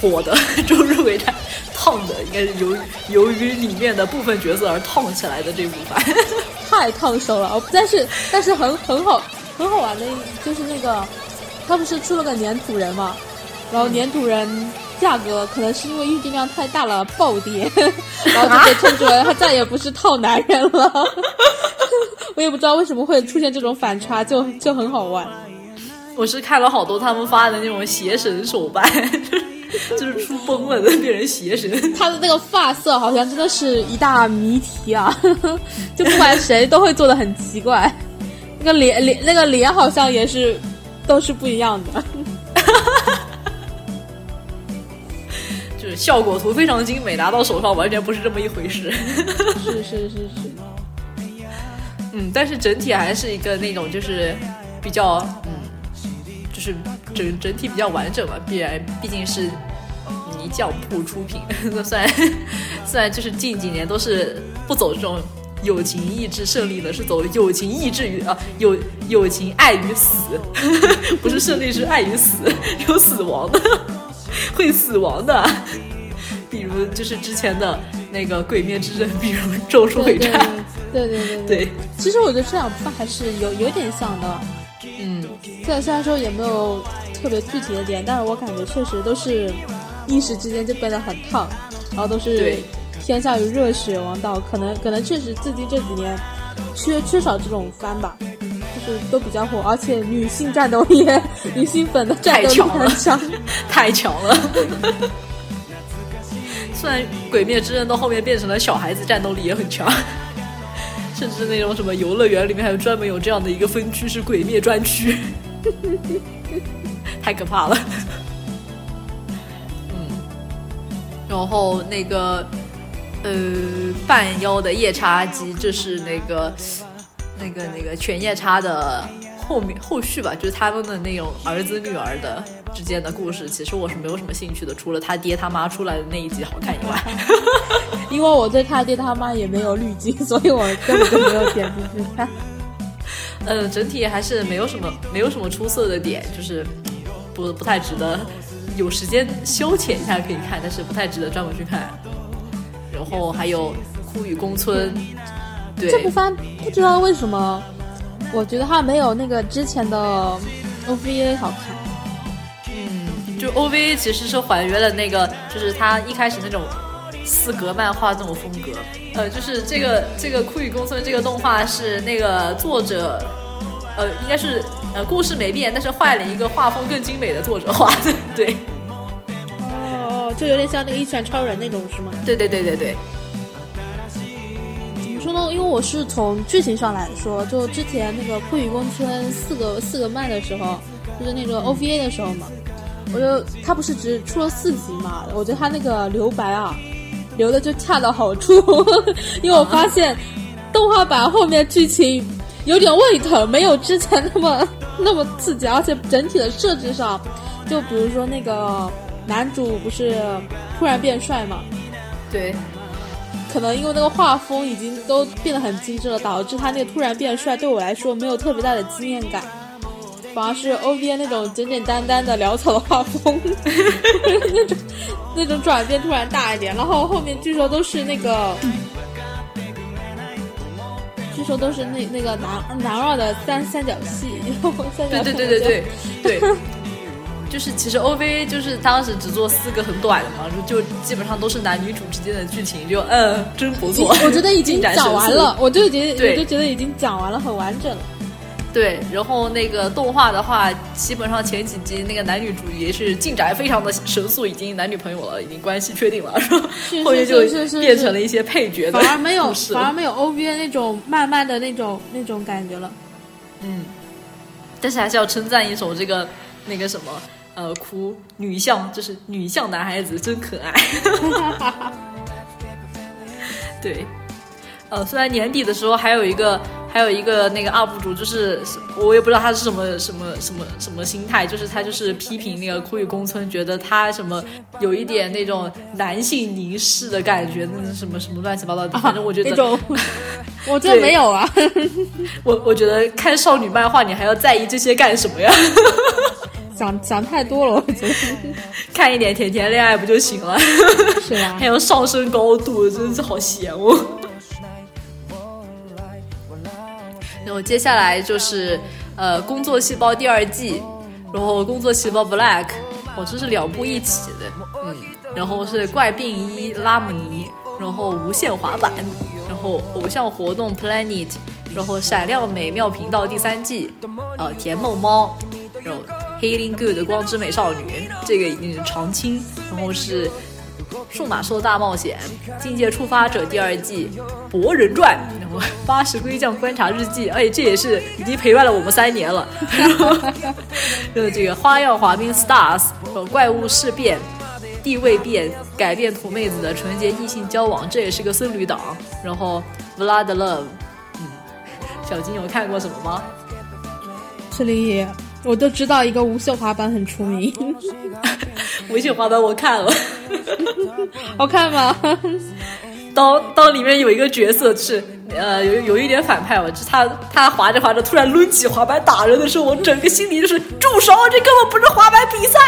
火的《周日围战》，烫的应该是由由于里面的部分角色而烫起来的这部番，太烫手了。但是但是很很好很好玩的，就是那个他不是出了个粘土人嘛，然后粘土人价格可能是因为预订量太大了暴跌，然后就被冲出来他再也不是套男人了。我也不知道为什么会出现这种反差，就就很好玩。我是看了好多他们发的那种邪神手办，就是出崩了的变成邪神。他的那个发色好像真的是一大谜题啊！就不管谁都会做的很奇怪。那个脸脸那个脸好像也是都是不一样的，就是效果图非常精美，拿到手上完全不是这么一回事。是是是是。嗯，但是整体还是一个那种就是比较嗯。是整整体比较完整嘛，必然毕竟是泥匠铺出品，那虽然 虽然就是近几年都是不走这种友情意志胜利的，是走友情意志与啊友友情爱与死，不是胜利是爱与死，有死亡的，会死亡的，比如就是之前的那个鬼灭之刃，比如咒术回战，对对对对，其实我觉得这两部还是有有点像的。嗯，虽然虽然说也没有特别具体的点，但是我感觉确实都是一时之间就变得很烫，然后都是偏向于热血王道，可能可能确实最近这几年缺缺少这种番吧，就是都比较火，而且女性战斗力、女性粉的战斗力很强，太强了。虽然鬼灭之刃到后面变成了小孩子战斗力也很强。甚至那种什么游乐园里面还有专门有这样的一个分区是鬼灭专区，太可怕了。嗯，然后那个呃半妖的夜叉姬，这是那个那个那个犬夜叉的后面后续吧，就是他们的那种儿子女儿的。之间的故事，其实我是没有什么兴趣的，除了他爹他妈出来的那一集好看以外，因为我对他爹他妈也没有滤镜，所以我根本就没有点进去看。嗯，整体还是没有什么没有什么出色的点，就是不不太值得有时间消遣一下可以看，但是不太值得专门去看。然后还有枯雨宫村，对这部番不知道为什么，我觉得它没有那个之前的 OVA 好看。嗯，就 OVA 其实是还原了那个，就是它一开始那种四格漫画这种风格。呃，就是这个这个枯雨公孙这个动画是那个作者，呃，应该是呃故事没变，但是换了一个画风更精美的作者画的，对。哦，就有点像那个一拳超人那种是吗？对对对对对。说呢？因为我是从剧情上来说，就之前那个《枯雨宫村》四个四个漫的时候，就是那个 OVA 的时候嘛，我就他不是只出了四集嘛，我觉得他那个留白啊，留的就恰到好处，因为我发现动画版后面剧情有点胃疼，没有之前那么那么刺激，而且整体的设置上，就比如说那个。男主不是突然变帅嘛？对，可能因为那个画风已经都变得很精致了，导致他那个突然变帅对我来说没有特别大的惊艳感，反而是 O V A 那种简简单单的潦草的画风，那种那种转变突然大一点。然后后面据说都是那个，据说都是那那个男男二的三三角戏，对对对对对对。就是其实 OVA 就是当时只做四个很短的嘛，就基本上都是男女主之间的剧情，就嗯，真不错。我觉得已经讲完了，我就已经我就觉得已经讲完了，很完整了。对，然后那个动画的话，基本上前几集那个男女主也是进展非常的神速，已经男女朋友了，已经关系确定了，然 后面就变成了一些配角，反而没有反而没有 OVA 那种慢慢的那种那种感觉了。嗯，但是还是要称赞一首这个那个什么。呃，哭女相就是女相男孩子真可爱，对，呃，虽然年底的时候还有一个还有一个那个 UP 主，就是我也不知道他是什么什么什么什么心态，就是他就是批评那个枯雨宫村，觉得他什么有一点那种男性凝视的感觉，那什么什么乱七八糟的，反正我觉得那种，我这没有啊，我我觉得看少女漫画你还要在意这些干什么呀？想想太多了，我觉得 看一点甜甜恋爱不就行了？是啊，还有上升高度，真是好闲哦。然后接下来就是呃，工作细胞第二季，然后工作细胞 Black，哦，这是两部一起的，嗯，然后是怪病一拉姆尼，然后无限滑板，然后偶像活动 Planet，然后闪亮美妙频道第三季，呃，甜梦猫，然后。Healing Good 光之美少女，这个已经是常青，然后是数码兽大冒险、境界触发者第二季、博人传，然后 八十龟将观察日记，哎，这也是已经陪伴了我们三年了。然 后这个花样滑冰 Stars，和怪物事变、地位变、改变土妹子的纯洁异性交往，这也是个僧侣党。然后 Vlad Love，嗯，小金有看过什么吗？这里。我都知道一个无袖滑板很出名，无袖滑板我看了，好看吗？当当里面有一个角色是呃有有一点反派，我就他他滑着滑着突然抡起滑板打人的时候，我整个心里就是住手！这根本不是滑板比赛，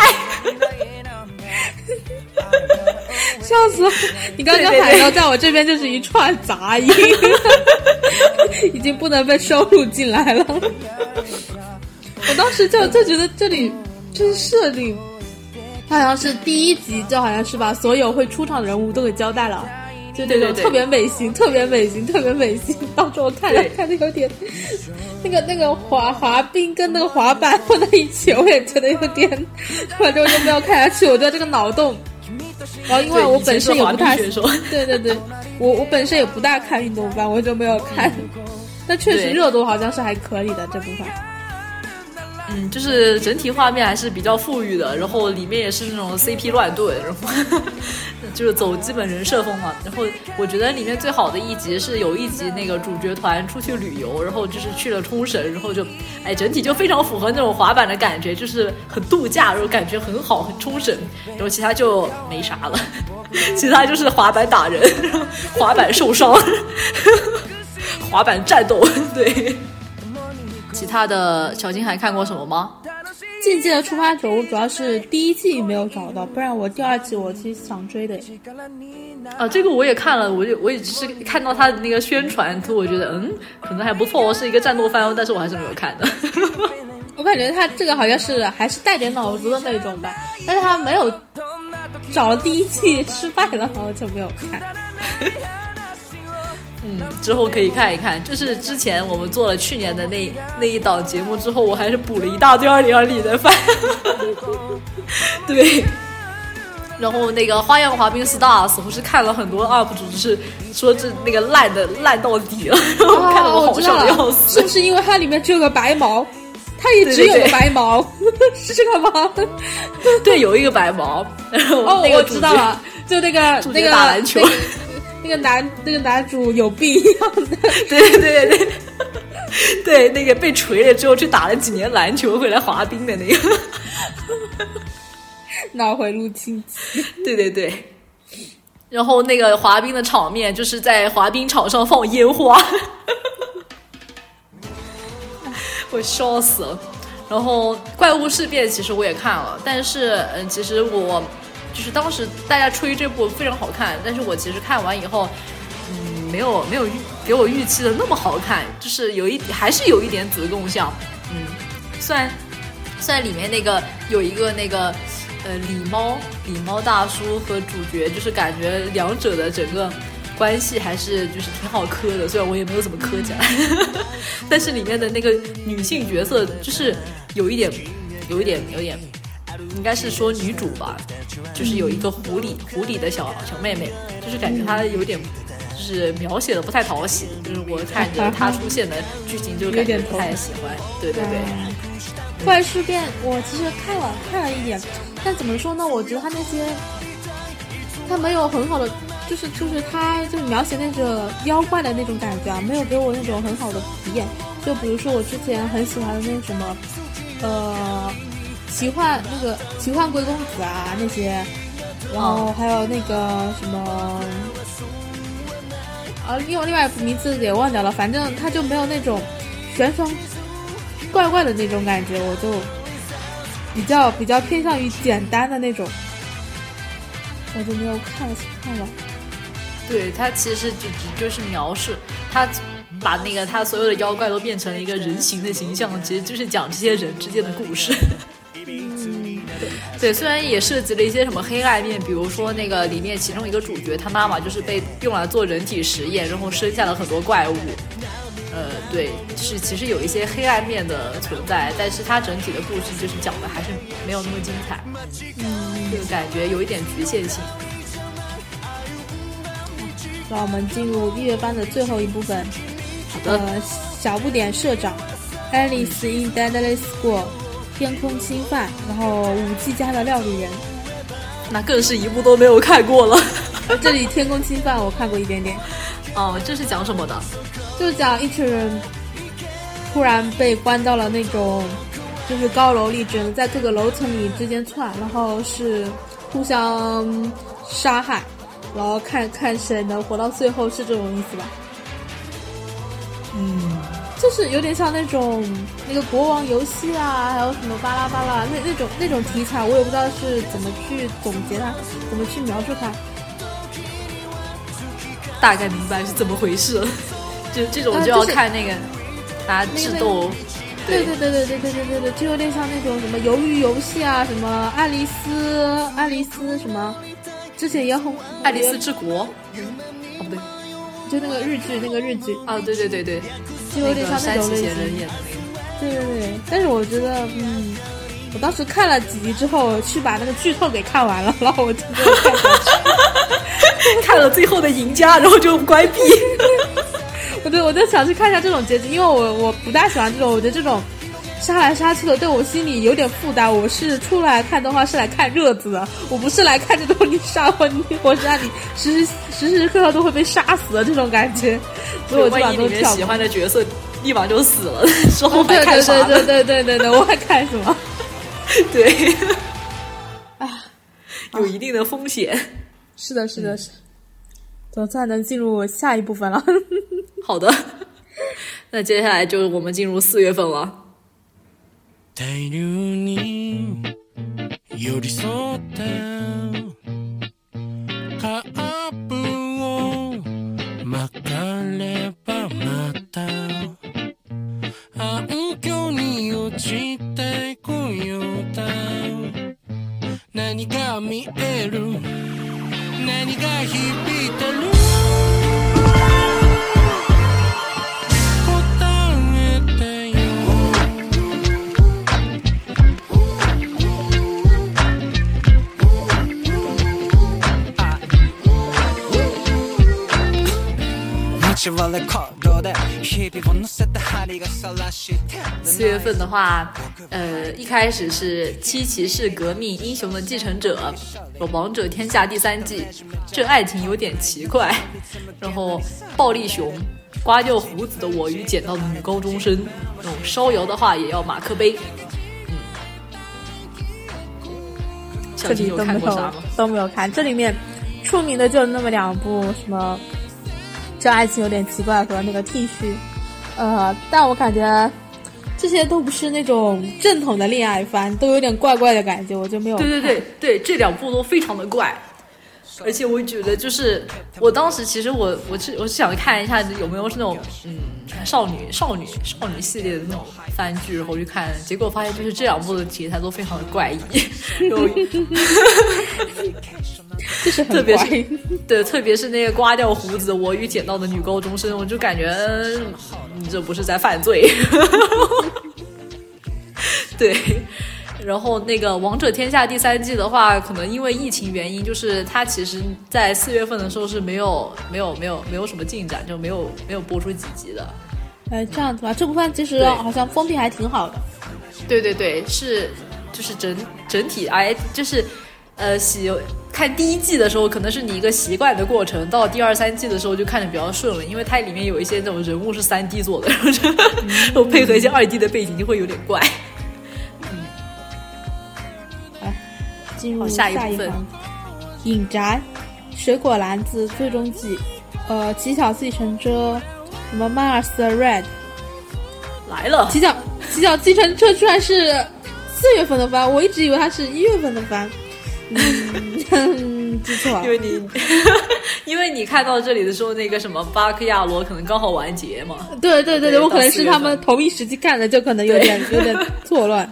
笑死！你刚刚喊到在我这边就是一串杂音，已经不能被收录进来了。我当时就就觉得这里就是设定，他好像是第一集就好像是把所有会出场的人物都给交代了，就那种特别美型、特别美型、特别美型。当时我看着看着有点，那个那个滑滑冰跟那个滑板混在一起，我也觉得有点，反正我就没有看下去。我觉得这个脑洞，然后因为我本身也不太，对对对，我我本身也不大看运动番，我就没有看。但确实热度好像是还可以的这部分。嗯，就是整体画面还是比较富裕的，然后里面也是那种 CP 乱炖，然后 就是走基本人设风嘛。然后我觉得里面最好的一集是有一集那个主角团出去旅游，然后就是去了冲绳，然后就哎整体就非常符合那种滑板的感觉，就是很度假，然后感觉很好，很冲绳。然后其他就没啥了，其他就是滑板打人，滑板受伤，滑板战斗，对。其他的小金还看过什么吗？境界的出发者，我主要是第一季没有找到，不然我第二季我其实想追的。啊，这个我也看了，我就我也只是看到他的那个宣传图，我觉得嗯，可能还不错，是一个战斗番，但是我还是没有看的。我感觉他这个好像是还是带点脑子的那种吧，但是他没有找了第一季失败了，然后就没有看。嗯，之后可以看一看。就是之前我们做了去年的那那一档节目之后，我还是补了一大堆二零二零的番。对，然后那个《花样滑冰 Stars》，我是看了很多 UP 主，就是说这那个烂的烂到底了，然后看得我好笑的要死。是不是因为它里面只有个白毛？它也只有个白毛，是这个吗？对，有一个白毛。然后哦，我知道了，就那个那个打篮球。那个男那个男主有病一样的，对对对，对。对 那个被锤了之后去打了几年篮球回来滑冰的那个，脑回路清奇，对对对，然后那个滑冰的场面就是在滑冰场上放烟花，我笑死了。然后怪物事变其实我也看了，但是嗯，其实我。就是当时大家吹这部非常好看，但是我其实看完以后，嗯，没有没有预给我预期的那么好看，就是有一还是有一点子贡像，嗯，虽然虽然里面那个有一个那个呃狸猫狸猫大叔和主角，就是感觉两者的整个关系还是就是挺好磕的，虽然我也没有怎么磕起来，但是里面的那个女性角色就是有一点有一点有点。应该是说女主吧，就是有一个狐狸狐狸的小小妹妹，就是感觉她有点，就是描写的不太讨喜，就是我看着她出现的剧情就感觉不太喜欢。对对对，怪事变我其实看了看了一点，但怎么说呢？我觉得他那些，他没有很好的，就是就是他就是描写那个妖怪的那种感觉啊，没有给我那种很好的体验。就比如说我之前很喜欢的那什么，呃。奇幻那个奇幻贵公子啊那些，然后还有那个什么啊，另外另外名字也忘掉了，反正他就没有那种玄风怪怪的那种感觉，我就比较比较偏向于简单的那种，我就没有看看了。对他其实就只就是描述他把那个他所有的妖怪都变成了一个人形的形象，其实就是讲这些人之间的故事。对，虽然也涉及了一些什么黑暗面，比如说那个里面其中一个主角，他妈妈就是被用来做人体实验，然后生下了很多怪物。呃，对，是其实有一些黑暗面的存在，但是它整体的故事就是讲的还是没有那么精彩，嗯，就感觉有一点局限性。让我们进入音乐班的最后一部分。好的，小不点社长，Alice in d e a d l e s s School。天空侵犯，然后五 G 家的料理人，那更是一部都没有看过了。这里天空侵犯我看过一点点。哦，这是讲什么的？就是讲一群人突然被关到了那种就是高楼里，只能在各个楼层里之间窜，然后是互相杀害，然后看看谁能活到最后，是这种意思吧？嗯。就是有点像那种那个国王游戏啊，还有什么巴拉巴拉那那种那种题材，我也不知道是怎么去总结它，怎么去描述它。大概明白是怎么回事 了，就这种就要看那个拿智斗。对对对对对对对对对，就有点像那种什么鱿鱼游戏啊，什么爱丽丝爱丽丝什么，之前也很爱丽丝之国。哦不对，就那个日剧那个日剧。哦对对对对。就有点像那种类型，对对对，但是我觉得，嗯，我当时看了几集之后，去把那个剧透给看完了，然后我就看下去，看了最后的赢家，然后就关闭。我 对我就想去看一下这种结局，因为我我不大喜欢这种，我觉得这种杀来杀去的，对我心里有点负担。我是出来看动画是来看热子的，我不是来看这种你杀我，你我杀你，时时时时刻刻都会被杀死的这种感觉。所以我万一里面喜欢的角色立马就死了，说 我还看啥？对对对对对对，我还看什么？对，啊，有一定的风险。是的，是的，是。总算能进入下一部分了。好的，那接下来就是我们进入四月份了。大流に寄り添ったカップを巻かればまた暗渠に落ちてこようだ何が見える？何が響いてる？四月份的话，呃，一开始是七骑士革命英雄的继承者，有王者天下第三季，这爱情有点奇怪。然后暴力熊，刮掉胡子的我与捡到的女高中生，那种烧窑的话也要马克杯。嗯，小这里金有都没有看过啥吗？都没有看，这里面出名的就那么两部，什么这爱情有点奇怪和那个 T 恤，呃，但我感觉这些都不是那种正统的恋爱番，都有点怪怪的感觉，我就没有对对对对，这两部都非常的怪，而且我觉得就是我当时其实我我是我是想看一下有没有是那种嗯少女少女少女系列的那种番剧，然后我去看，结果发现就是这两部的题材都非常的怪异，就是特别是对，特别是那个刮掉胡子我与捡到的女高中生，我就感觉嗯你这不是在犯罪。对，然后那个《王者天下》第三季的话，可能因为疫情原因，就是它其实在四月份的时候是没有没有没有没有什么进展，就没有没有播出几集的。哎，这样子吧，这部番其实好像风评还挺好的。对对对，是就是整整体哎，就是呃喜看第一季的时候，可能是你一个习惯的过程，到第二三季的时候就看着比较顺了，因为它里面有一些那种人物是三 D 做的，然后配合一些二 D 的背景，就会有点怪。进入下一部分一环，隐宅、水果篮子、最终季，呃，乞巧继承者，什么 Mars Red，来了，乞巧乞巧继承者居然是四月份的番，我一直以为它是一月份的番，嗯，记错了因。为你 因为你看到这里的时候，那个什么巴克亚罗可能刚好完结嘛。对对对对我可能是他们同一时期看的，就可能有点有点错乱。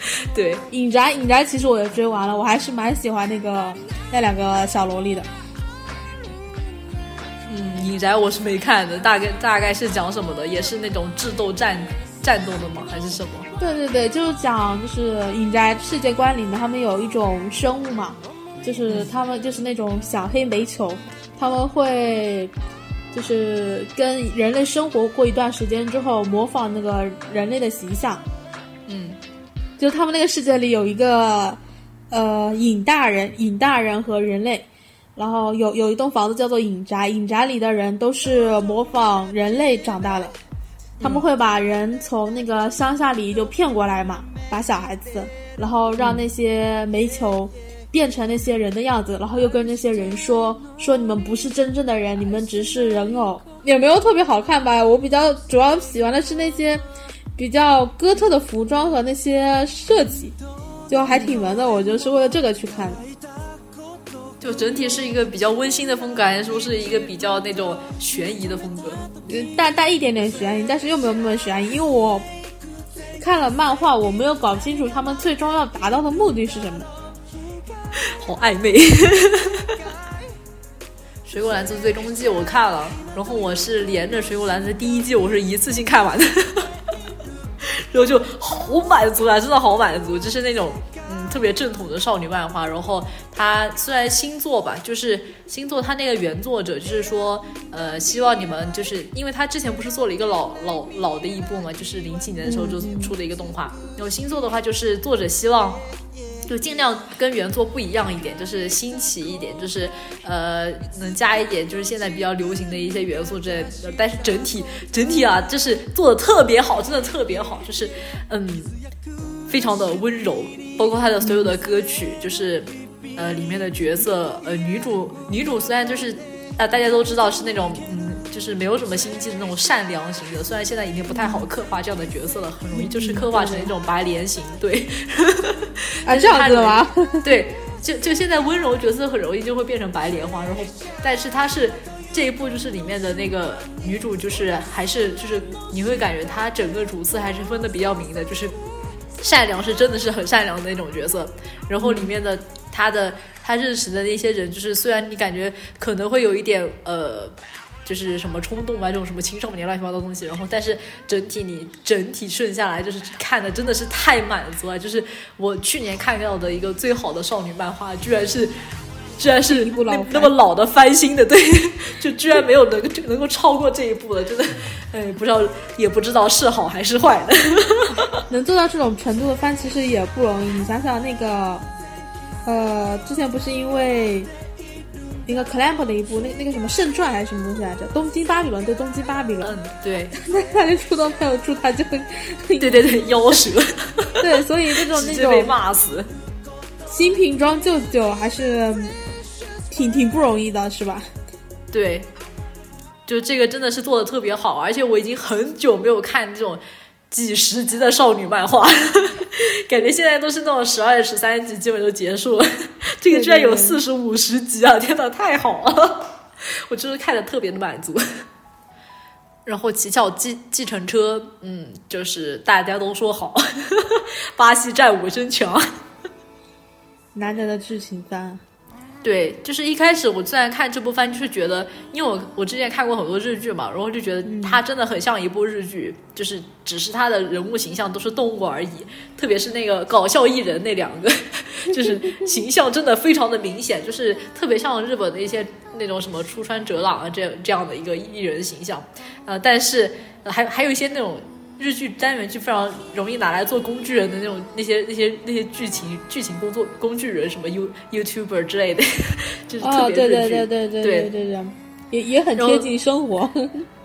对，隐宅隐宅其实我也追完了，我还是蛮喜欢那个那两个小萝莉的。嗯，隐宅我是没看的，大概大概是讲什么的，也是那种智斗战战斗的吗？还是什么？对对对，就是讲就是隐宅世界观里面，他们有一种生物嘛，就是他们就是那种小黑煤球，他们会就是跟人类生活过一段时间之后，模仿那个人类的形象。就他们那个世界里有一个呃影大人，影大人和人类，然后有有一栋房子叫做影宅，影宅里的人都是模仿人类长大的，他们会把人从那个乡下里就骗过来嘛，把小孩子，然后让那些煤球。变成那些人的样子，然后又跟那些人说说你们不是真正的人，你们只是人偶，也没有特别好看吧。我比较主要喜欢的是那些比较哥特的服装和那些设计，就还挺萌的。我就是为了这个去看的。就整体是一个比较温馨的风格，还是说是一个比较那种悬疑的风格？嗯带带一点点悬疑，但是又没有那么悬疑，因为我看了漫画，我没有搞清楚他们最终要达到的目的是什么。好暧昧。水果篮子最终季我看了，然后我是连着水果篮子第一季我是一次性看完的，然后就好满足啊，真的好满足，就是那种嗯特别正统的少女漫画。然后它虽然新作吧，就是新作它那个原作者就是说呃希望你们就是因为他之前不是做了一个老老老的一部嘛，就是零几年的时候就出的一个动画，然后新作的话就是作者希望。就尽量跟原作不一样一点，就是新奇一点，就是呃能加一点就是现在比较流行的一些元素之类的。但是整体整体啊，就是做的特别好，真的特别好，就是嗯非常的温柔，包括他的所有的歌曲，就是呃里面的角色，呃女主女主虽然就是啊、大家都知道是那种嗯。就就是没有什么心机的那种善良型的。虽然现在已经不太好刻画这样的角色了，很容易就是刻画成一种白莲型。对，啊，这样子的吗？对，就就现在温柔角色很容易就会变成白莲花，然后但是她是这一部就是里面的那个女主，就是还是就是你会感觉她整个主次还是分的比较明的，就是善良是真的是很善良的那种角色，然后里面的她的她认识的那些人，就是虽然你感觉可能会有一点呃。就是什么冲动啊，这种什么青少年乱七八糟东西，然后但是整体你整体顺下来，就是看的真的是太满足了。就是我去年看到的一个最好的少女漫画，居然是居然是那那么老的翻新的，对，就居然没有能能够超过这一部了，真的，哎，不知道也不知道是好还是坏的。能做到这种程度的翻其实也不容易，你想想那个，呃，之前不是因为。那个 clamp 的一部，那那个什么圣传还是什么东西来着？东京巴比伦对东京巴比伦，嗯，对，那他就触动没有触，他就会，对对对，夭折，对，所以这种 那种被骂死。新瓶装旧酒还是挺挺不容易的，是吧？对，就这个真的是做的特别好，而且我已经很久没有看这种。几十集的少女漫画，感觉现在都是那种十二、十三集，基本就结束了。这个居然有四十五十集啊！天呐，太好了！我就是看的特别的满足。然后《乞巧计计程车》，嗯，就是大家都说好，巴西战五真强，难得的剧情番。对，就是一开始我虽然看这部番，就是觉得，因为我我之前看过很多日剧嘛，然后就觉得它真的很像一部日剧，就是只是它的人物形象都是动物而已，特别是那个搞笑艺人那两个，就是形象真的非常的明显，就是特别像日本的一些那种什么出川哲朗啊这这样的一个艺人形象，呃，但是还还有一些那种。日剧单元剧非常容易拿来做工具人的那种那些那些那些剧情剧情工作工具人什么 You YouTuber 之类的，就是特别日剧，对对对对对对对对，也也很贴近生活。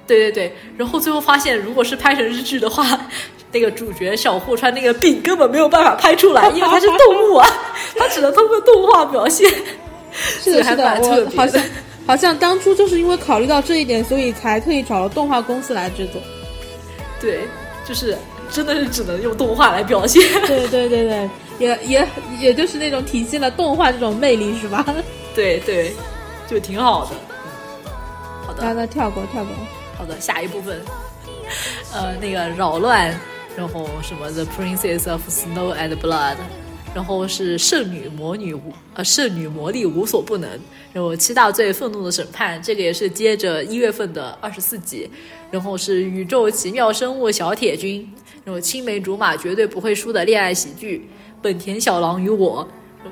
对对对，然后最后发现，如果是拍成日剧的话，那个主角小户川那个病根本没有办法拍出来，因为他是动物啊，他只能通过动画表现。是的，是的，我好像好像当初就是因为考虑到这一点，所以才特意找了动画公司来制作。对。就是真的是只能用动画来表现，对对对对，也也也就是那种体现了动画这种魅力，是吧？对对，就挺好的。好的，那那跳过跳过。好的，下一部分，呃，那个扰乱，然后什么 The Princess of Snow and Blood，然后是圣女魔女无呃圣女魔力无所不能，然后七大罪愤怒的审判，这个也是接着一月份的二十四集。然后是宇宙奇妙生物小铁军，然后青梅竹马绝对不会输的恋爱喜剧，本田小狼与我，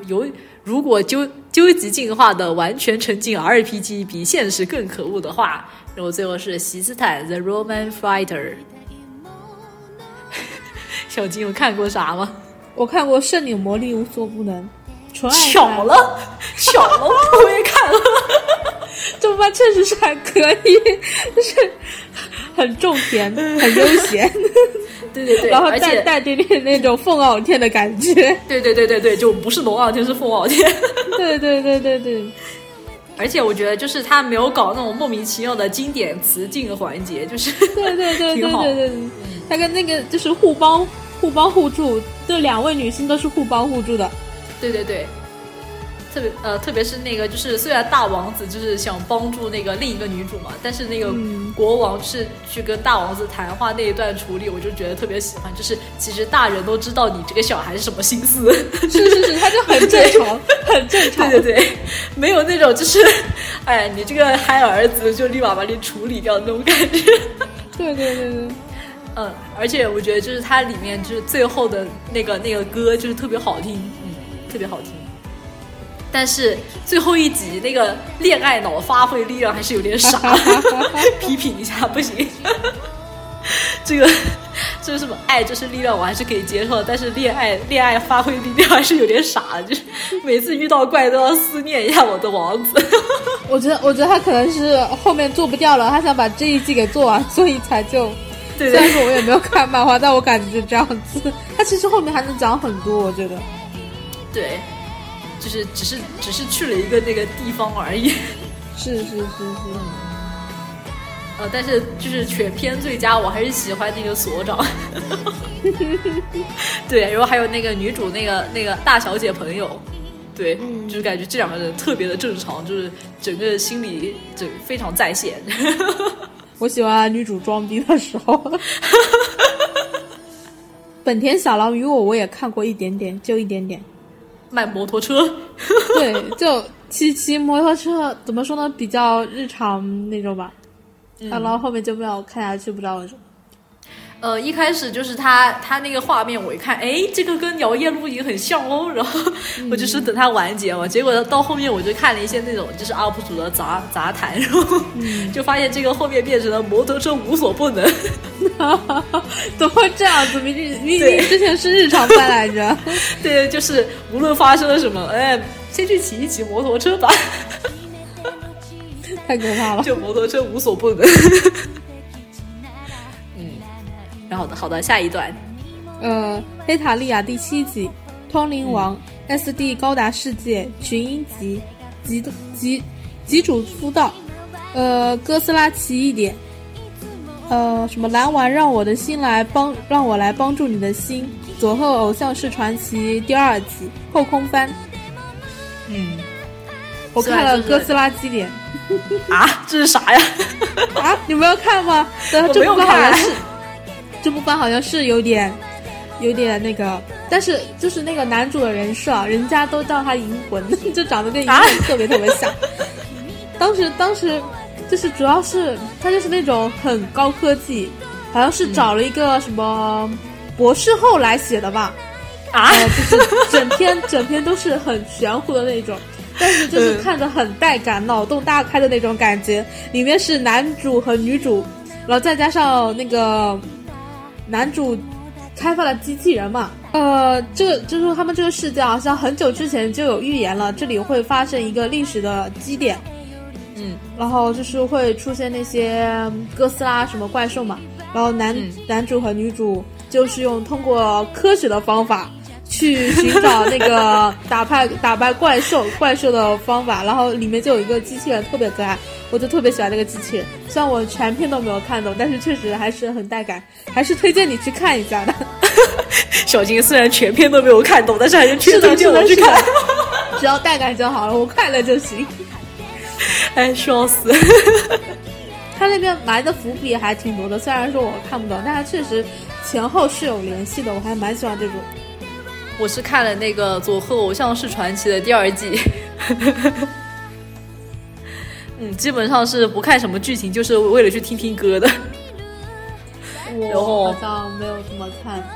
有如果究究极进化的完全沉浸 RPG 比现实更可恶的话，然后最后是席斯坦 The Roman Fighter。小金有看过啥吗？我看过《圣女魔力无所不能》，纯爱巧了，巧了，我也看了。这部番确实是还可以，就是很种田，很悠闲，对对对，然后带带点点那种凤傲天的感觉，对对对对对，就不是龙傲天，是凤傲天，对对对对对，而且我觉得就是他没有搞那种莫名其妙的经典词境环节，就是对对对对对对，他跟那个就是互帮互帮互助，这两位女性都是互帮互助的，对对对。特别呃，特别是那个，就是虽然大王子就是想帮助那个另一个女主嘛，但是那个国王是去跟大王子谈话那一段处理，我就觉得特别喜欢。就是其实大人都知道你这个小孩是什么心思，是是是，他就很正常，很正常。对对对，没有那种就是，哎，你这个嗨儿子就立马把你处理掉那种感觉。对对对对，嗯，而且我觉得就是它里面就是最后的那个那个歌就是特别好听，嗯，特别好听。但是最后一集那个恋爱脑发挥力量还是有点傻，批评一下不行。这个这个什么爱就是力量，我还是可以接受，但是恋爱恋爱发挥力量还是有点傻，就是每次遇到怪都要思念一下我的王子。我觉得我觉得他可能是后面做不掉了，他想把这一季给做完，所以才就。虽然说我也没有看漫画，但我感觉就这样子。他其实后面还能讲很多，我觉得。对。就是只是只是去了一个那个地方而已，是是是是。呃，但是就是全片最佳，我还是喜欢那个所长。对，然后还有那个女主那个那个大小姐朋友，对，就是感觉这两个人特别的正常，就是整个心理就非常在线。我喜欢女主装逼的时候。本田小狼与我我也看过一点点，就一点点。卖摩托车，对，就骑骑摩托车，怎么说呢？比较日常那种吧。然后后面就没有看下去，不知道为什么。呃，一开始就是他他那个画面，我一看，哎，这个跟《鸟夜露营》很像哦，然后我就是等它完结嘛。结果到后面我就看了一些那种就是 UP 主的杂杂谈，然后就发现这个后面变成了摩托车无所不能。怎么会这样子？明明明明之前是日常番来着。对，就是无论发生了什么，哎，先去骑一骑摩托车吧。太可怕了！就摩托车无所不能。然后的好的，下一段，呃，黑塔利亚第七集，通灵王，SD 高达世界群英集集集集主出道，呃，哥斯拉奇异点，呃，什么蓝丸让我的心来帮，让我来帮助你的心，佐贺偶像式传奇第二集后空翻，嗯，我看了哥斯拉基点，啊，这是啥呀？啊，你没有看吗？我没有看。这部番好像是有点，有点那个，但是就是那个男主的人设，人家都叫他银魂，就长得跟银魂特别特别像。当时当时就是主要是他就是那种很高科技，好像是找了一个什么博士后来写的吧，啊，就是整篇整篇都是很玄乎的那种，但是就是看着很带感，脑洞大开的那种感觉。里面是男主和女主，然后再加上那个。男主开发了机器人嘛？呃，这个就是他们这个世界好像很久之前就有预言了，这里会发生一个历史的基点。嗯，然后就是会出现那些哥斯拉什么怪兽嘛。然后男男主和女主就是用通过科学的方法去寻找那个 打败打败怪兽怪兽的方法。然后里面就有一个机器人特别可爱。我就特别喜欢那个机器人，虽然我全片都没有看懂，但是确实还是很带感，还是推荐你去看一下的。小金虽然全片都没有看懂，但是还是推荐我去看。只要带感就好了，我快乐就行。哎，笑死！他那边埋的伏笔还挺多的，虽然说我看不懂，但是确实前后是有联系的，我还蛮喜欢这种。我是看了那个《佐贺偶像式传奇》的第二季。嗯，基本上是不看什么剧情，就是为了去听听歌的。我 好像没有怎么看。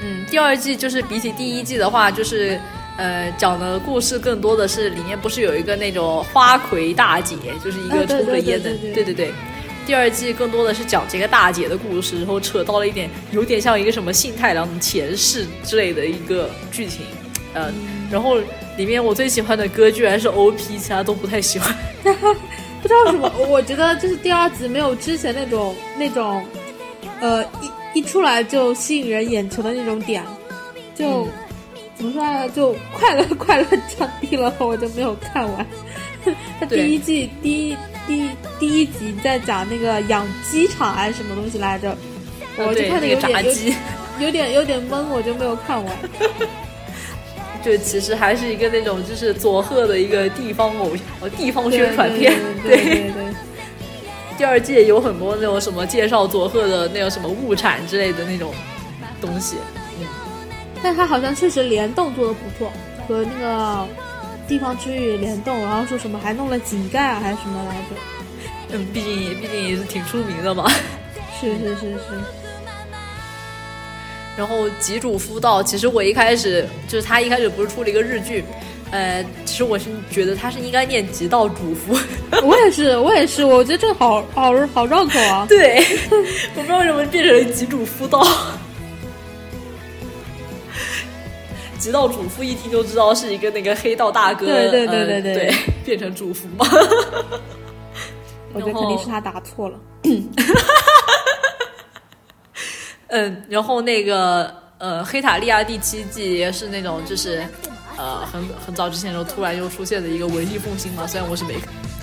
嗯，第二季就是比起第一季的话，就是呃讲的故事更多的是里面不是有一个那种花魁大姐，就是一个抽着烟的，对对对。第二季更多的是讲这个大姐的故事，然后扯到了一点有点像一个什么信太郎的前世之类的一个剧情，嗯，然后。里面我最喜欢的歌居然是 O P，其他都不太喜欢。不知道为什么，我觉得就是第二集没有之前那种那种，呃，一一出来就吸引人眼球的那种点，就怎么说呢？就快乐快乐降低了，我就没有看完。他第一季第一第第一集在讲那个养鸡场还是什么东西来着，我就看的有点有有点有点懵，我就没有看完。就其实还是一个那种，就是佐贺的一个地方偶呃地方宣传片，对对对。第二季有很多那种什么介绍佐贺的那个什么物产之类的那种东西，嗯。但他好像确实联动做的不错，和那个地方区域联动，然后说什么还弄了井盖啊还是什么来着？嗯，毕竟毕竟也是挺出名的嘛。是是是是。然后吉主夫道，其实我一开始就是他一开始不是出了一个日剧，呃，其实我是觉得他是应该念吉道主夫。我也是，我也是，我觉得这个好好好绕口啊。对，我不知道为什么变成了吉主夫道。吉道主夫一听就知道是一个那个黑道大哥，对对对对对，变成主夫嘛。我觉得肯定是他答错了。嗯，然后那个呃，黑塔利亚第七季也是那种，就是呃，很很早之前就突然又出现的一个文艺复兴嘛。虽然我是没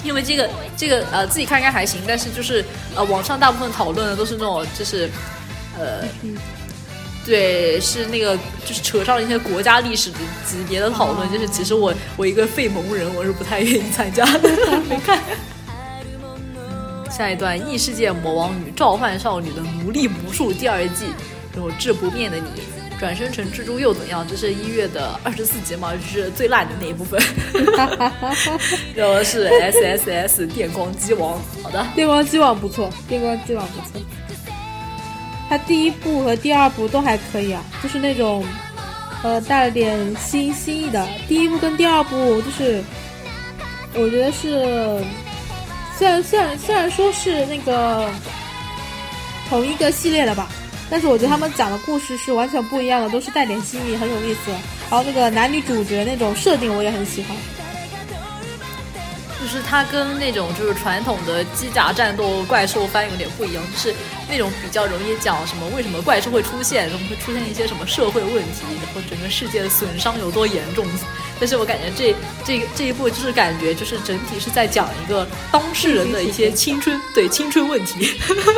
因为这个这个呃自己看应该还行，但是就是呃网上大部分讨论的都是那种就是呃对是那个就是扯上一些国家历史级别的讨论，就是其实我我一个废萌人我是不太愿意参加的，没看。下一段《异世界魔王与召唤少女的奴隶魔术》第二季，然后治不灭的你。转生成蜘蛛又怎样？这是一月的二十四集嘛，就是最烂的那一部分。然后是 S S S 电光机王，好的，电光机王不错，电光机王不错。它第一部和第二部都还可以啊，就是那种呃带了点新新意的。第一部跟第二部就是，我觉得是虽然虽然虽然说是那个同一个系列的吧。但是我觉得他们讲的故事是完全不一样的，都是带点新意，很有意思。然后那个男女主角那种设定我也很喜欢，就是它跟那种就是传统的机甲战斗怪兽番有点不一样，就是那种比较容易讲什么为什么怪兽会出现，然后会出现一些什么社会问题，然后整个世界的损伤有多严重。但是我感觉这这个这一部就是感觉就是整体是在讲一个当事人的一些青春对青春问题。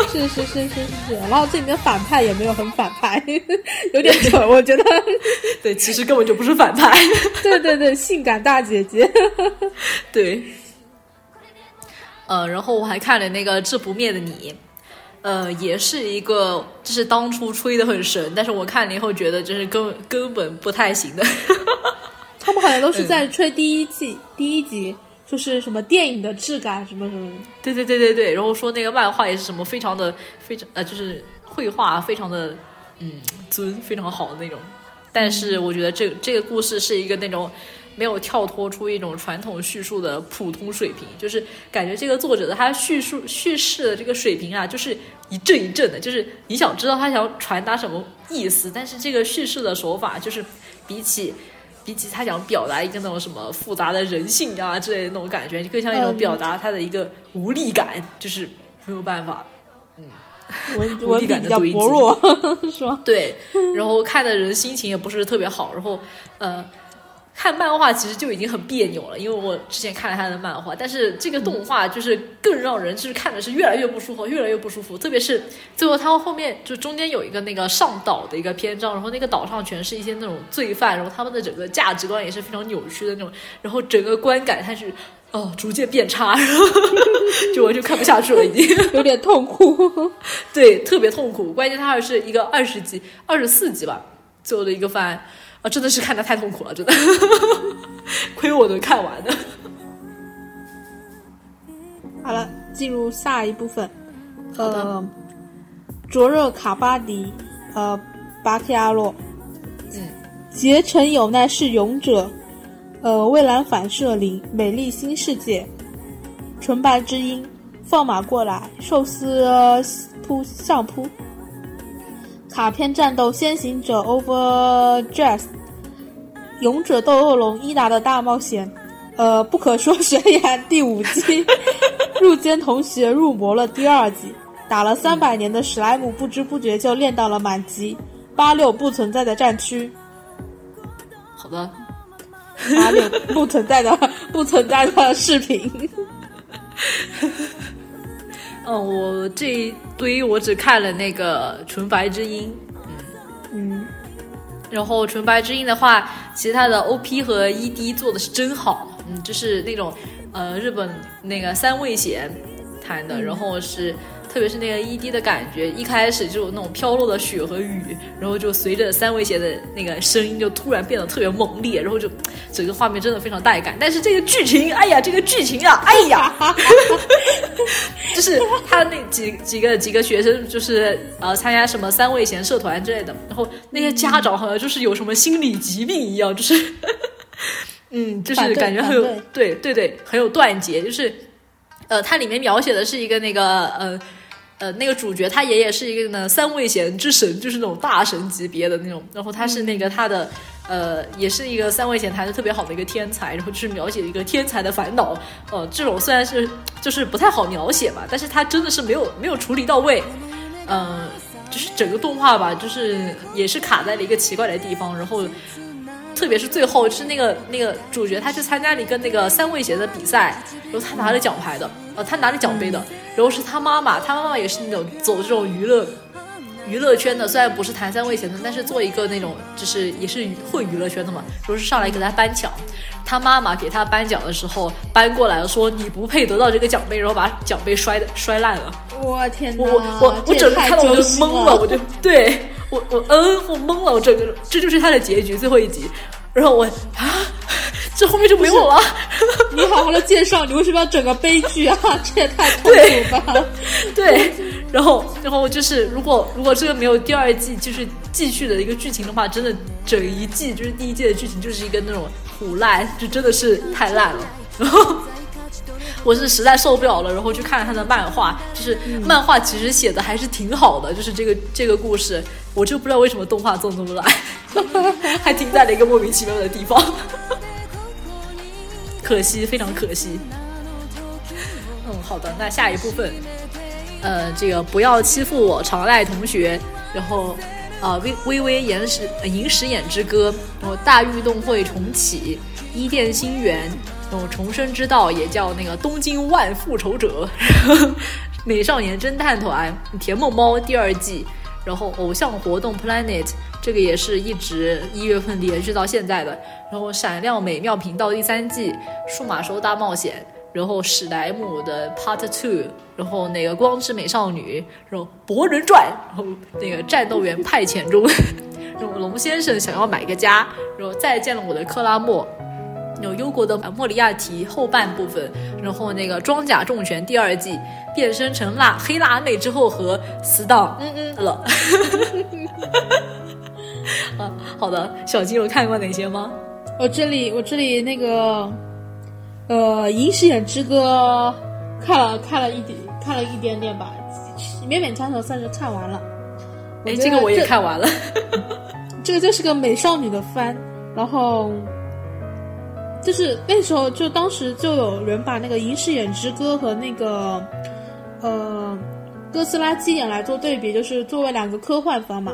是是是是是，然后这里面反派也没有很反派，有点蠢，我觉得。对，其实根本就不是反派。对对对，性感大姐姐。对。呃，然后我还看了那个《治不灭的你》，呃，也是一个就是当初吹的很神，但是我看了以后觉得就是根根本不太行的。他们好像都是在吹第一季、嗯、第一集，就是什么电影的质感什么什么。对对对对对，然后说那个漫画也是什么非常的非常呃，就是绘画非常的嗯尊，非常好的那种。但是我觉得这这个故事是一个那种没有跳脱出一种传统叙述的普通水平，就是感觉这个作者的他叙述叙事的这个水平啊，就是一阵一阵的，就是你想知道他想传达什么意思，但是这个叙事的手法就是比起。比起他想表达一个那种什么复杂的人性啊之类的那种感觉，更像一种表达他的一个无力感，嗯、就是没有办法，嗯，我 无力感的薄弱 是吧？对，然后看的人心情也不是特别好，然后呃。看漫画其实就已经很别扭了，因为我之前看了他的漫画，但是这个动画就是更让人就是看的是越来越不舒服，越来越不舒服。特别是最后他后面就中间有一个那个上岛的一个篇章，然后那个岛上全是一些那种罪犯，然后他们的整个价值观也是非常扭曲的那种，然后整个观感它是哦逐渐变差，然后 就完全看不下去了，已经 有点痛苦。对，特别痛苦。关键它还是一个二十集、二十四集吧，最后的一个番。啊，真的是看的太痛苦了，真的，亏我能看完的。好了，进入下一部分。呃，灼热卡巴迪，呃，巴克亚洛，嗯，结成有奈是勇者，呃，蔚蓝反射林，美丽新世界，纯白之音，放马过来，寿司扑上扑。卡片战斗先行者 Overdress，勇者斗恶龙伊达的大冒险，呃，不可说悬崖第五季，入间同学入魔了第二季，打了三百年的史莱姆不知不觉就练到了满级，八六不存在的战区，好的，八六不存在的不存在的视频。嗯，我这一堆我只看了那个《纯白之音》，嗯。嗯，然后《纯白之音》的话，其实它的 OP 和 ED 做的是真好，嗯，就是那种呃日本那个三味弦弹的，嗯。然后是特别是那个 ED 的感觉，一开始就有那种飘落的雪和雨，然后就随着三味弦的那个声音就突然变得特别猛烈，然后就整个画面真的非常带感。但是这个剧情，哎呀，这个剧情啊，哎呀。就是他那几几个几个学生，就是呃参加什么三味弦社团之类的，然后那些家长好像就是有什么心理疾病一样，就是，嗯，就是感觉很有反对对对，很有断节，就是，呃，它里面描写的是一个那个呃。呃，那个主角他爷爷是一个呢三位弦之神，就是那种大神级别的那种。然后他是那个他的，呃，也是一个三位弦弹的特别好的一个天才。然后就是描写一个天才的烦恼。呃，这种虽然是就是不太好描写吧，但是他真的是没有没有处理到位。嗯、就是整个动画吧，就是也是卡在了一个奇怪的地方。然后特特别是最后是那个那个主角他去参加了一个那个三位节的比赛，然后他拿了奖牌的，呃，他拿了奖杯的，然后是他妈妈，他妈妈也是那种走这种娱乐。娱乐圈的虽然不是谭三味贤的，但是做一个那种就是也是混娱乐圈的嘛，就是上来给他颁奖，他妈妈给他颁奖的时候搬过来了，说你不配得到这个奖杯，然后把奖杯摔的摔烂了。我天哪！我我我我整个看到我就懵了，我就对我我嗯我懵了，我整个这就是他的结局最后一集，然后我啊这后面就没有了。你好好的介绍，你为什么要整个悲剧啊？这也太痛苦吧？对。然后，然后就是，如果如果这个没有第二季，就是继续的一个剧情的话，真的整一季就是第一季的剧情就是一个那种腐烂，就真的是太烂了。然后我是实在受不了了，然后去看了他的漫画，就是漫画其实写的还是挺好的，就是这个这个故事，我就不知道为什么动画做这么烂，还停在了一个莫名其妙的地方，可惜，非常可惜。嗯，好的，那下一部分。呃，这个不要欺负我，常赖同学。然后，啊，微微微岩石银石眼之歌，然后大运动会重启，伊甸星源，然后重生之道也叫那个东京万复仇者，美少年侦探团，甜梦猫第二季，然后偶像活动 Planet 这个也是一直一月份连续到现在的，然后闪亮美妙频道第三季，数码兽大冒险。然后史莱姆的 Part Two，然后那个光之美少女，然后博人传，然后那个战斗员派遣中，然后龙先生想要买个家，然后再见了我的克拉莫，有忧国的莫里亚提后半部分，然后那个装甲重拳第二季变身成辣黑辣妹之后和死党嗯嗯了，啊，好的，小金有看过哪些吗？我这里我这里那个。呃，《银石眼之歌》看了看了一点，看了一点点吧，勉勉强强算是看完了。哎，这个我也看完了。这个就是个美少女的番，然后就是那时候就当时就有人把那个《银石眼之歌》和那个呃《哥斯拉基眼》来做对比，就是作为两个科幻番嘛。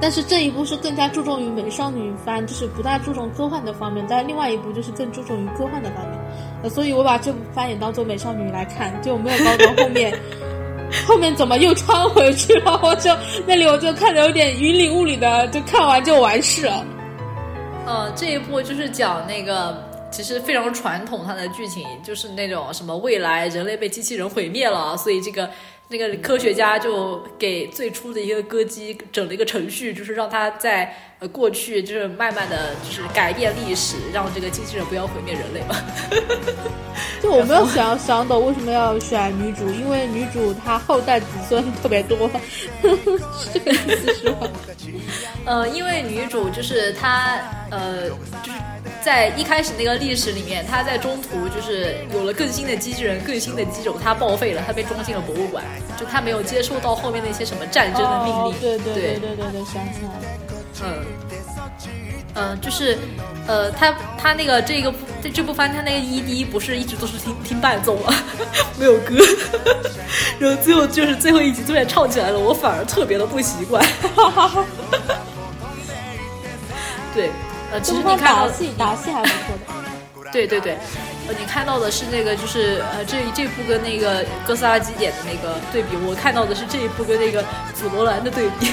但是这一部是更加注重于美少女番，就是不大注重科幻的方面；但另外一部就是更注重于科幻的方面。呃，所以我把这部番也当做美少女来看，就没有搞懂后面，后面怎么又穿回去了？我就那里我就看着有点云里雾里的，就看完就完事了。呃，这一部就是讲那个，其实非常传统，它的剧情就是那种什么未来人类被机器人毁灭了，所以这个。那个科学家就给最初的一个歌姬整了一个程序，就是让他在呃过去就是慢慢的就是改变历史，让这个机器人不要毁灭人类嘛。就我没有想想懂为什么要选女主，因为女主她后代子孙特别多，是 这个意思是吗？呃，因为女主就是她呃就是。在一开始那个历史里面，他在中途就是有了更新的机器人、更新的机种，他报废了，他被装进了博物馆，就他没有接收到后面那些什么战争的命令。对对对对对对，想起来了。嗯，嗯，就是，呃，他他那个这个这这部番，他那个 ED 不是一直都是听听伴奏吗？没有歌，然后最后就是最后一集突然唱起来了，我反而特别的不习惯。对。呃，其实你看到戏打戏还不错的，对对对，呃，你看到的是那个就是呃这这部跟那个哥斯拉基点的那个对比，我看到的是这一部跟那个紫罗兰的对比。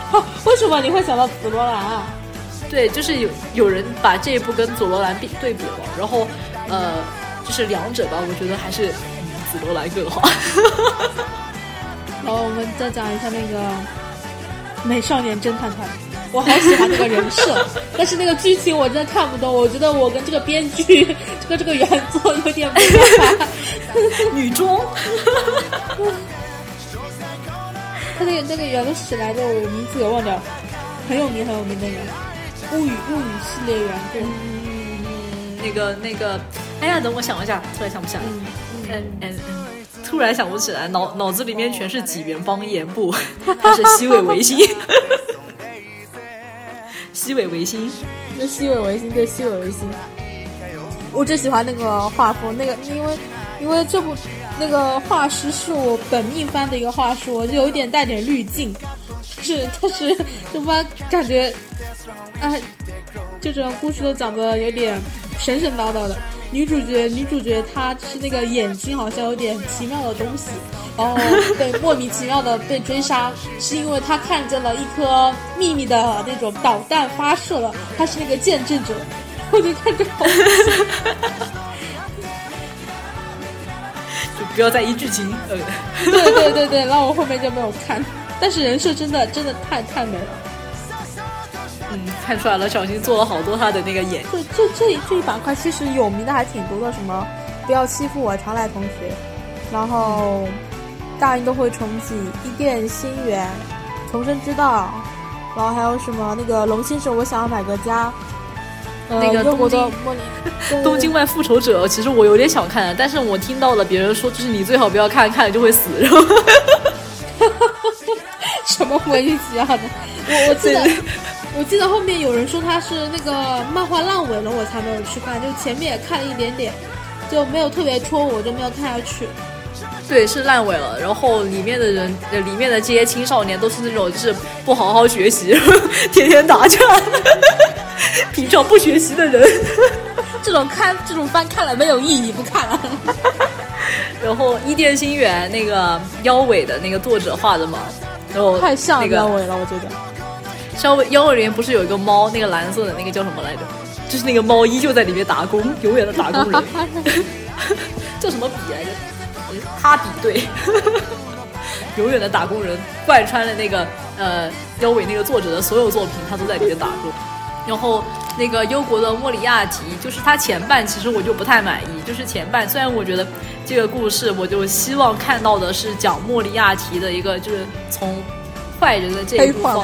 为什么你会想到紫罗兰啊？对，就是有有人把这一部跟紫罗兰比对比了，然后呃，就是两者吧，我觉得还是紫罗兰更好。然后，我们再讲一下那个美少年侦探团。我好喜欢那个人设，但是那个剧情我真的看不懂。我觉得我跟这个编剧，这 个这个原作有点没办法。女装，他那个那个原个史来着，我名字也忘掉了，很有名很有名的人，物语物语系列原作。嗯，那个那个，哎呀，等我想一下，突然想不起来。嗯嗯嗯，突然想不起来，脑脑子里面全是几元方言部，他是西尾维新。西尾维新，那西尾维新对西尾维新，我最喜欢那个画风，那个因为因为这部那个画师是我本命番的一个画师，我就有点带点滤镜，是，但是这番感觉，哎，就这种故事都讲的有点神神叨叨的。女主角，女主角她是那个眼睛好像有点奇妙的东西，然后被 莫名其妙的被追杀，是因为她看见了一颗秘密的那种导弹发射了，她是那个见证者。我就看着好。就不要在意剧情。呃，对对对对，然后我后面就没有看，但是人设真的真的太太美了。嗯，看出来了，小新做了好多他的那个演。这这这一这一板块其实有名的还挺多的，什么不要欺负我常来同学，然后大运都会重启，伊甸心源，重生之道，然后还有什么那个龙先生，我想要买个家。呃那个忧国的东茉莉，对东京。外 复仇者，其实我有点想看，但是我听到了别人说，就是你最好不要看，看了就会死。然后什么莫名其妙的？我我记得，我记得后面有人说他是那个漫画烂尾了，我才没有去看。就前面也看了一点点，就没有特别戳我，我就没有看下去。对，是烂尾了。然后里面的人，呃里面的这些青少年都是那种就是不好好学习，天天打架，平常不学习的人。这种看这种番看了没有意义，不看了。然后《伊甸星园》那个腰尾的那个作者画的嘛，然后太像那个腰尾了，我觉得。稍微腰尾里面不是有一个猫，那个蓝色的那个叫什么来着？就是那个猫依旧在里面打工，永远的打工人，叫什么比来着？哈比对，永远的打工人，贯穿了那个呃腰尾那个作者的所有作品，他都在里面打工。然后那个忧国的莫里亚蒂，就是他前半其实我就不太满意，就是前半虽然我觉得这个故事，我就希望看到的是讲莫里亚蒂的一个，就是从坏人的这一部分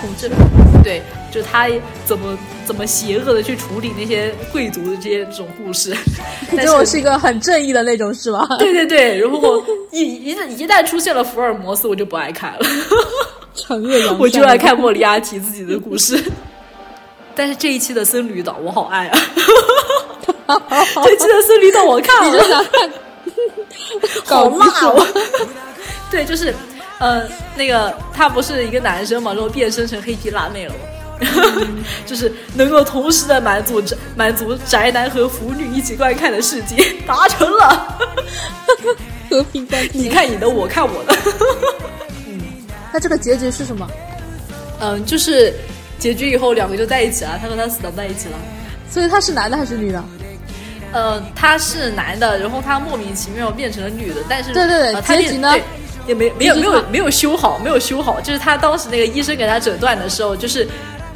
对，就他怎么怎么邪恶的去处理那些贵族的这些这种故事，但结果是一个很正义的那种，是吗？对对对，如果一一一旦出现了福尔摩斯，我就不爱看了，惩恶扬善。我就爱看莫里亚提自己的故事。但是这一期的僧侣岛我好爱啊！这一期的僧侣岛我看了，你看 好辣搞不哦！对，就是呃，那个他不是一个男生嘛，然后变身成黑皮辣妹了嘛。就是能够同时的满足宅满足宅男和腐女一起观看的世界，达成了。和平关你看你的，我看我的。嗯那这个结局是什么？嗯，就是结局以后两个就在一起了，他和他死党在一起了。所以他是男的还是女的？呃，他是男的，然后他莫名其妙变成了女的，但是对对对呃他结局呢也没没有没有没有修好，没有修好，就是他当时那个医生给他诊断的时候，就是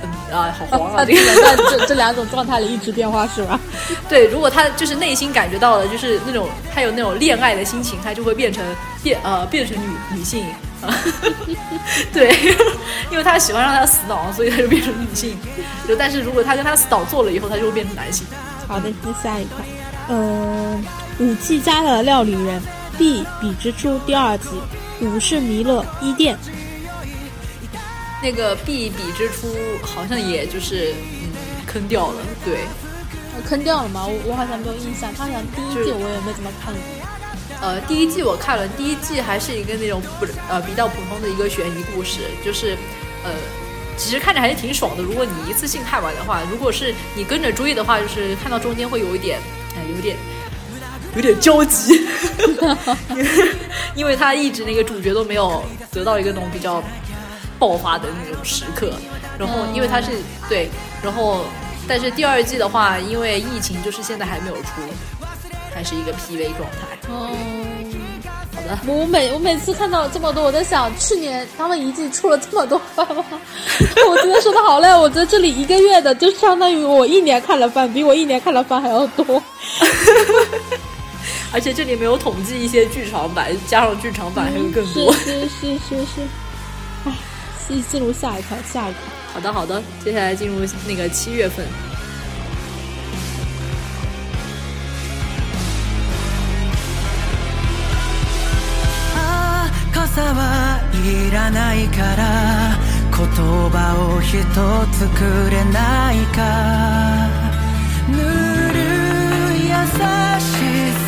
嗯啊，好黄啊，这个在这这两种状态里一直变化是吧？对，如果他就是内心感觉到了，就是那种他有那种恋爱的心情，他就会变成变呃变成女女性。啊 对，因为他喜欢让他死党，所以他就变成女性。就但是如果他跟他死党做了以后，他就会变成男性。好的，那下一块，呃，武器家的料理人 B 比之初第二集，武士弥勒伊甸，那个 B 比之初好像也就是嗯坑掉了，对，呃坑掉了吗？我我好像没有印象，他好像第一季我也没怎么看过。呃，第一季我看了，第一季还是一个那种不呃比较普通的一个悬疑故事，就是呃其实看着还是挺爽的。如果你一次性看完的话，如果是你跟着追的话，就是看到中间会有一点哎、有点有点焦急，因为他一直那个主角都没有得到一个那种比较爆发的那种时刻。然后因为他是对，然后但是第二季的话，因为疫情就是现在还没有出，还是一个 PV 状态。嗯，好的。我每我每次看到这么多，我在想，去年他们一季出了这么多番吗？我觉得说的好累，我觉得这里一个月的就相当于我一年看了番，比我一年看了番还要多。而且这里没有统计一些剧场版，加上剧场版还有更多。是是是是是，唉，进进入下一块，下一块。好的好的，接下来进入那个七月份。傘はいらないから言葉を一つくれないか。ぬるい優しさ。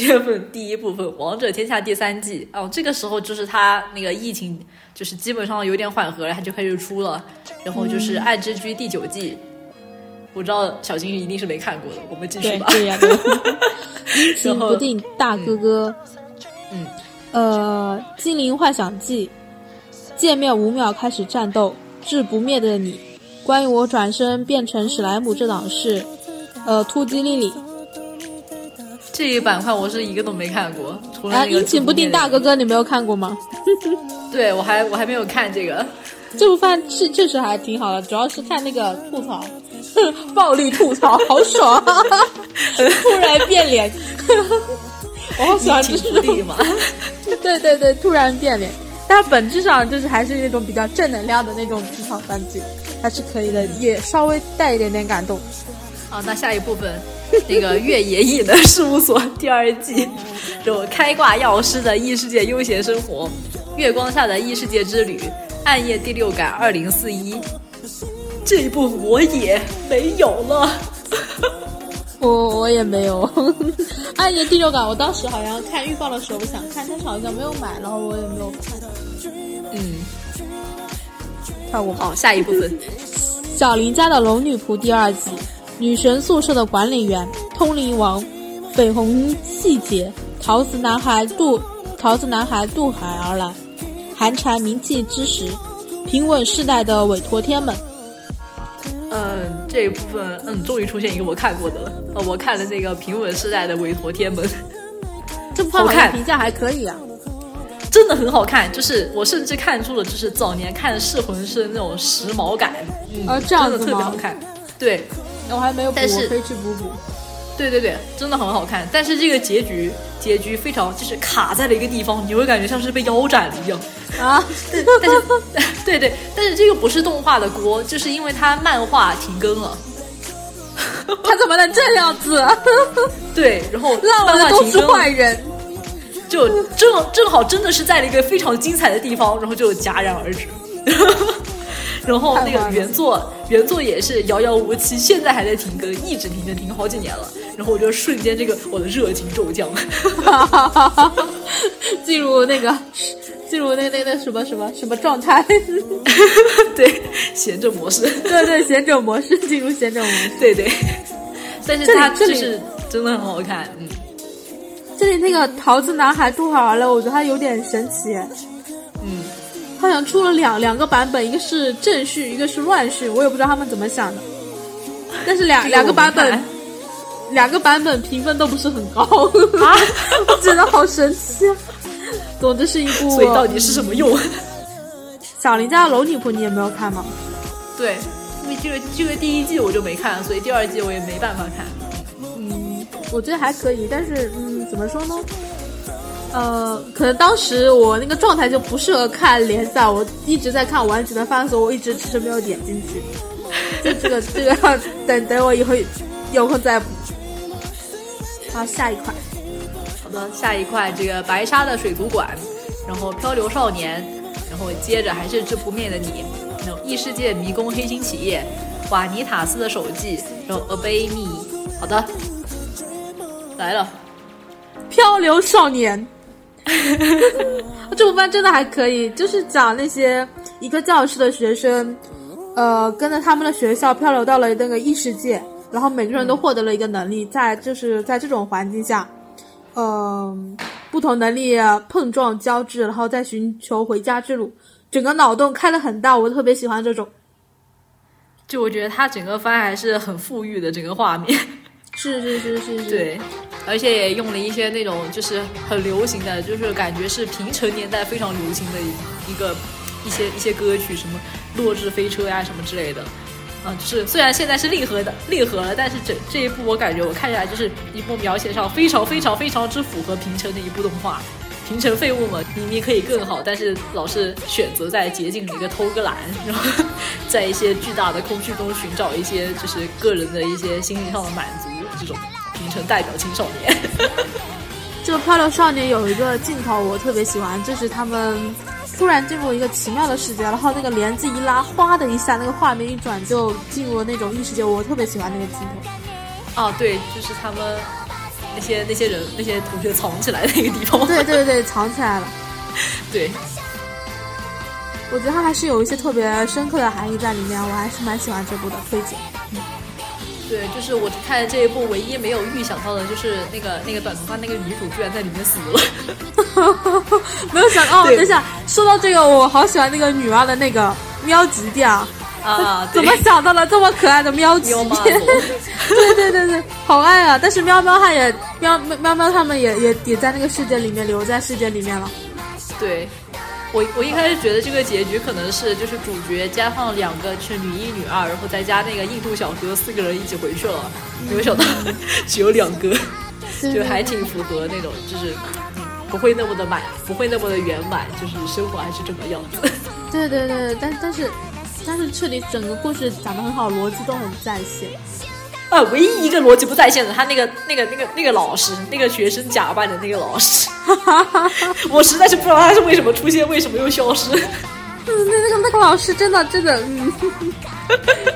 七月份第一部分《王者天下》第三季。哦，这个时候就是他那个疫情就是基本上有点缓和了，他就开始出了，然后就是《爱之居》第九季。我知道小金鱼一定是没看过的，我们继续吧。对对呀，对 阴晴不定大哥哥，嗯，呃，精灵幻想记，见面五秒开始战斗，至不灭的你，关于我转身变成史莱姆这档事，呃，突击丽丽，这一板块我是一个都没看过，除了啊，阴晴不定大哥哥，你没有看过吗？对我还我还没有看这个，这部番是确实还挺好的，主要是看那个吐槽，暴力吐槽，好爽啊！突然变脸，我好喜欢这种。对对对，突然变脸。但本质上就是还是那种比较正能量的那种职场番剧，还是可以的，也稍微带一点点感动。好，那下一部分，那个越野异能事务所第二季，就开挂药师的异世界悠闲生活，月光下的异世界之旅，暗夜第六感二零四一，这一部我也没有了。我我也没有，《暗夜第六感》，我当时好像看预告的时候，我想看，但是好像没有买，然后我也没有看。嗯，看我好，下一部分，小林家的龙女仆第二季，女神宿舍的管理员，通灵王，绯红细节，桃子男孩渡桃子男孩渡海而来，寒蝉鸣泣之时，平稳世代的委托天们。嗯，这一部分，嗯，终于出现一个我看过的了。呃，我看了那个平稳世代的委托天门，这部番好好看评价还可以啊。真的很好看，就是我甚至看出了，就是早年看噬魂师的那种时髦感，嗯，啊这样真的子特别好看。对，我还没有补，但是我可以去补补。对对对，真的很好看。但是这个结局，结局非常就是卡在了一个地方，你会感觉像是被腰斩了一样。啊，但但是，对对，但是这个不是动画的锅，就是因为它漫画停更了。他怎么能这样子？对，然后烂漫都是画停更坏人。就正正好真的是在了一个非常精彩的地方，然后就戛然而止。然后那个原作原作也是遥遥无期，现在还在停更，一直停更停好几年了。然后我就瞬间这个我的热情骤降，进入那个，进入那那那什么什么什么状态？对闲着模式，对对，贤者模式，进入贤者模式。对对。但是它就是真的很好看，嗯，这里那个桃子男孩渡海而来，我觉得他有点神奇。嗯，好像出了两两个版本，一个是正序，一个是乱序，我也不知道他们怎么想的。但是两两个版本，两个版本评分都不是很高啊，我觉得好神奇。啊总之是一部，所以到底是什么用？小林家的龙女仆你也没有看吗？对，因为这个这个第一季我就没看，所以第二季我也没办法看。嗯，我觉得还可以，但是嗯，怎么说呢？呃，可能当时我那个状态就不适合看联赛，我一直在看完整的番的时候，我一直迟迟没有点进去。就这个这个要等等我以后有空再补。好，下一块，好的，下一块这个白沙的水族馆，然后漂流少年，然后接着还是这不灭的你，然后异世界迷宫黑心企业，瓦尼塔斯的手记，然后 Obey Me。好的，来了，漂流少年。这部番真的还可以，就是讲那些一个教室的学生，呃，跟着他们的学校漂流到了那个异世界，然后每个人都获得了一个能力，在就是在这种环境下，嗯、不同能力碰撞交织，然后再寻求回家之路，整个脑洞开的很大，我特别喜欢这种。就我觉得他整个番还是很富裕的，整个画面。是是是是是，对，而且也用了一些那种就是很流行的，就是感觉是平成年代非常流行的一个一些一些歌曲，什么《落日飞车》呀什么之类的。啊，就是虽然现在是令和的令和了，但是这这一部我感觉我看起来就是一部描写上非常非常非常之符合平成的一部动画。平成废物嘛明明可以更好，但是老是选择在捷径里面偷个懒，然后在一些巨大的空虚中寻找一些就是个人的一些心理上的满足，这种成代表青少年。这个漂流少年有一个镜头我特别喜欢，就是他们突然进入一个奇妙的世界，然后那个帘子一拉，哗的一下，那个画面一转就进入了那种异世界，我特别喜欢那个镜头。啊，对，就是他们那些那些人那些同学藏起来的那个地方。对对对，藏起来了。对，我觉得它还是有一些特别深刻的含义在里面，我还是蛮喜欢这部的，推荐。对，就是我看这一部唯一没有预想到的，就是那个那个短头发那个女主居然在里面死了。没有想到，哦，等一下，说到这个，我好喜欢那个女娲的那个喵吉店啊！啊，怎么想到了这么可爱的喵吉？对对对对，好爱啊！但是喵喵它也喵喵喵喵他们也也也在那个世界里面留在世界里面了。对，我我一开始觉得这个结局可能是就是主角加上两个是女一女二，然后再加那个印度小哥四个人一起回去了，没有想到 只有两个，就还挺符合那种就是。嗯不会那么的满，不会那么的圆满，就是生活还是这个样子。对对对，但但是但是这里整个故事讲得很好，逻辑都很在线。啊，唯一一个逻辑不在线的，他那个那个那个那个老师，那个学生假扮的那个老师，我实在是不知道他是为什么出现，为什么又消失。嗯，那那个那个老师真的真的，嗯，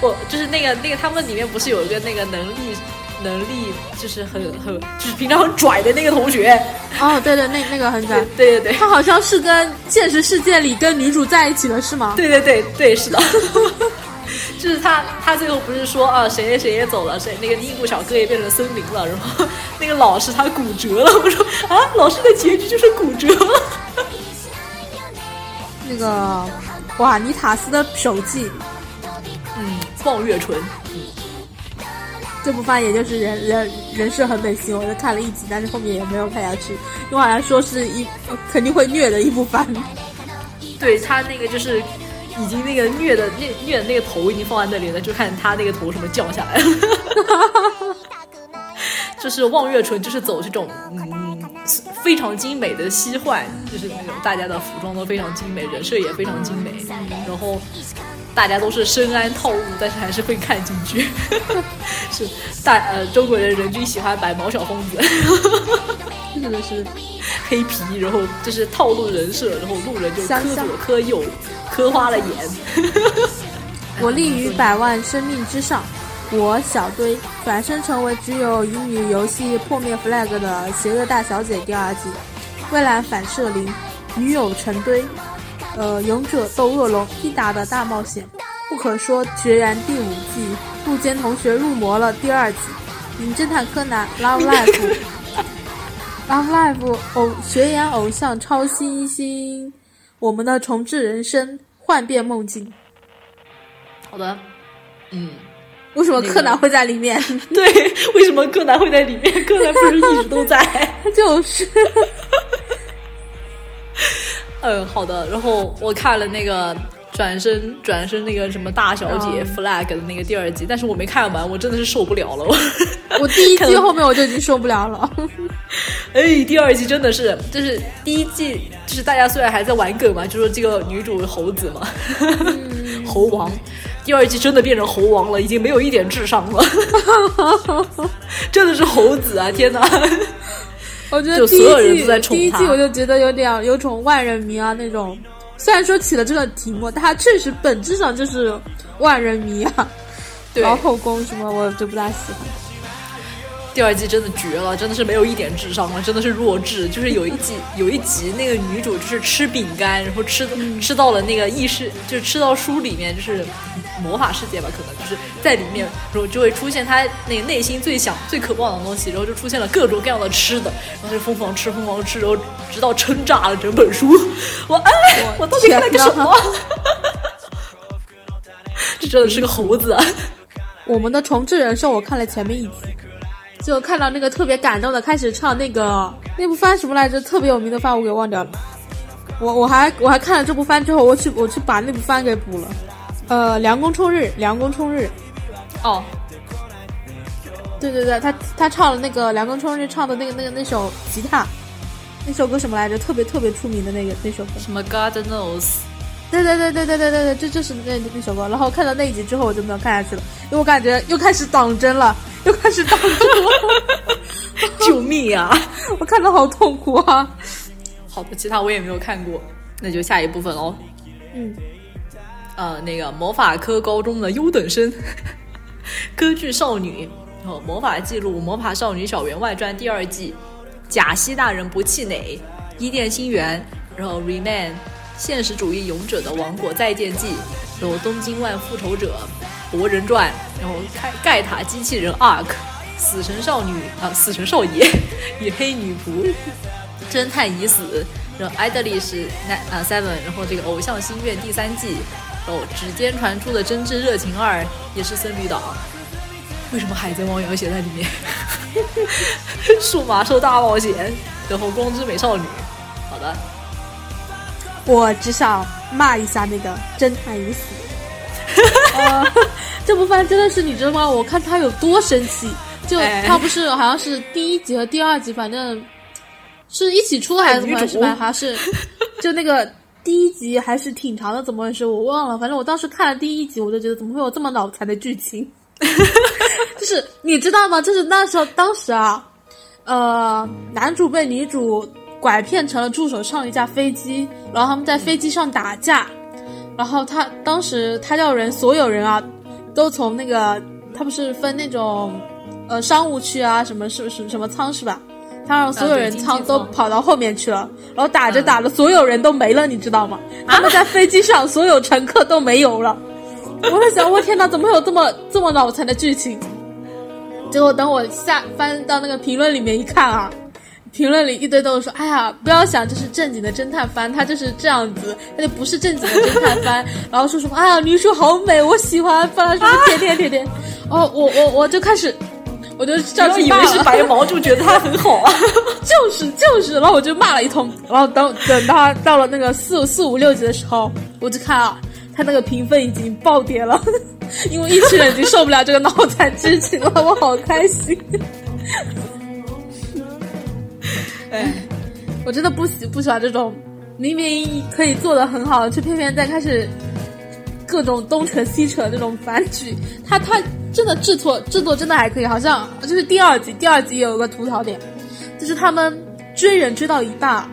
我就是那个那个他们里面不是有一个那个能力能力就是很很就是平常很拽的那个同学，哦，对对，那那个很拽对，对对对他好像是跟现实世界里跟女主在一起了，是吗？对对对对是的。就是他，他最后不是说啊，谁谁也走了，谁那个印度小哥也变成森林了，然后那个老师他骨折了。我说啊，老师的结局就是骨折了。那个瓦尼塔斯的手记嗯，望月唇，这部番，也就是人人人设很美心，我就看了一集，但是后面也没有看下去，因为好像说是一肯定会虐的一部番。对他那个就是已经那个虐的虐虐的那个头已经放在那里了，就看他那个头什么降下来了。就是望月唇，就是走这种嗯非常精美的西幻，就是那种大家的服装都非常精美，人设也非常精美，然后大家都是深谙套路，但是还是会看进去。是大呃中国人人均喜欢白毛小疯子。是的是，黑皮，然后就是套路人设，然后路人就磕左磕右，磕花了眼。我立于百万生命之上。我小堆转身成为只有乙女游戏破灭 flag 的邪恶大小姐第二季，蔚蓝反射灵，女友成堆，呃，勇者斗恶龙必达的大冒险，不可说决然第五季，陆间同学入魔了第二季，名侦探柯南 Love Life。Love Live 偶学员偶像超新星，我们的重置人生，幻变梦境。好的，嗯，为什么柯南会在里面？对，为什么柯南会在里面？柯南不是一直都在？就是，嗯，好的。然后我看了那个转身转身那个什么大小姐嗯 flag 的那个第二集，但是我没看完，我真的是受不了了。我我第一 季后面我就已经受不了了。哎，第二季真的是，就是第一季，就是大家虽然还在玩梗嘛，就说这个女主猴子嘛，猴王。第二季真的变成猴王了，已经没有一点智商了，真的是猴子啊！天哪！我觉得就第一所有人季都在宠他第一季我就觉得有点有种万人迷啊那种。虽然说起了这个题目，但它确实本质上就是万人迷啊。对然后后宫什么我就不大喜欢。第二季真的绝了，真的是没有一点智商了，真的是弱智。就是有一集 有一集那个女主就是吃饼干，然后吃吃到了那个意识，就是吃到书里面就是魔法世界吧，可能就是在里面，然后就会出现他那个内心最想最渴望的东西，然后就出现了各种各样的吃的，然后就疯狂吃疯狂吃，然后直到撑炸了整本书。我哎，我到底看了个什么？这真的是个猴子啊！我们的重置人生我看了前面一集，就看到那个特别感动的开始唱那个那部番什么来着，特别有名的番我给忘掉了。我我还我还看了这部番之后，我去我去把那部番给补了。呃，凉宫春日，凉宫春日，哦，对对对，他他唱了那个凉宫春日唱的那个那个那首吉他，那首歌什么来着？特别特别出名的那个那首歌。什么 God knows？对对对对对对对对，这就是那那首歌。然后看到那一集之后，我就没有看下去了，因为我感觉又开始党争了，又开始党争了，救命啊！我看的好痛苦啊。好的，其他我也没有看过，那就下一部分喽。嗯，呃，那个魔法科高中的优等生，歌剧少女然后《魔法记录》《魔法少女小圆外传》第二季，《假西大人不气馁》，《伊甸星源》，然后《Remain》，现实主义勇者的王国再见记，然后《东京万复仇者》，《博人传》，然后盖盖塔机器人 Arc，《死神少女》啊，《死神少爷》与黑女仆，侦探已死，然后《艾德丽是那啊 Seven》，然后这个《偶像心愿》第三季。指尖传出的真挚热情二也是僧侣岛，为什么海贼王也要写在里面？数码兽大冒险，然后光之美少女。好的，我只想骂一下那个侦探已死。呃，这部番真的是你知道吗？我看他有多生气，就哎他不是好像是第一集和第二集，反正是一起出还是怎么回事吧？好像是 就那个第一集还是挺长的，怎么回事我忘了。反正我当时看了第一集，我就觉得怎么会有这么脑残的剧情？就是你知道吗？就是那时候当时啊，呃，男主被女主拐骗成了助手上了一架飞机，然后他们在飞机上打架，然后他当时他叫人所有人啊，都从那个他不是分那种呃商务区啊什么是是什么舱是吧？他让所有人舱都跑到后面去了，然后打着嗯打着，所有人都没了，你知道吗？他们在飞机上，所有乘客都没有了。我在想，我天哪，怎么会有这么这么脑残的剧情？结果等我下翻到那个评论里面一看啊，评论里一堆都是说：“哎呀，不要想这是正经的侦探番，他就是这样子，他就不是正经的侦探番。”然后说什么：“哎呀，女主好美，我喜欢，发了什么甜甜甜甜。”哦，我我我就开始，我就不上次以为是白毛就觉得他很好啊。就是就是，然后我就骂了一通，然后等等他到了那个四四五六级的时候，我就看啊，他那个评分已经暴跌了，因为一群人已经受不了这个脑残剧情了，我好开心。哎，我真的不喜不喜欢这种明明可以做的很好，却偏偏在开始各种东扯西扯那种反曲。他他真的制作制作真的还可以，好像就是第二集，第二集有个吐槽点，就是他们追人追到一半，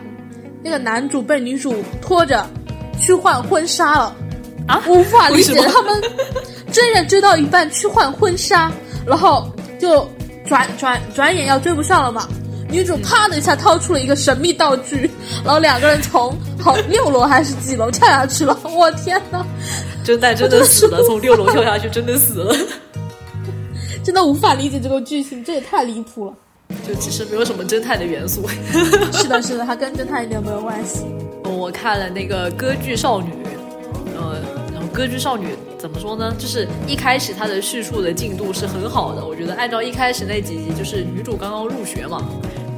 那个男主被女主拖着去换婚纱了啊无法理解他们追人追到一半去换婚纱，然后就转转转眼要追不上了嘛。女主啪的一下掏出了一个神秘道具，然后两个人从好六楼还是几楼跳下去了。我天呐，侦探真的死了，从六楼跳下去，真的死了。真的无法理解这个剧情，这也太离谱了。就其实没有什么侦探的元素。是的，是的，它跟侦探一点没有关系。我看了那个歌剧少女，呃，然后歌剧少女怎么说呢？就是一开始它的叙述的进度是很好的，我觉得按照一开始那几集，就是女主刚刚入学嘛，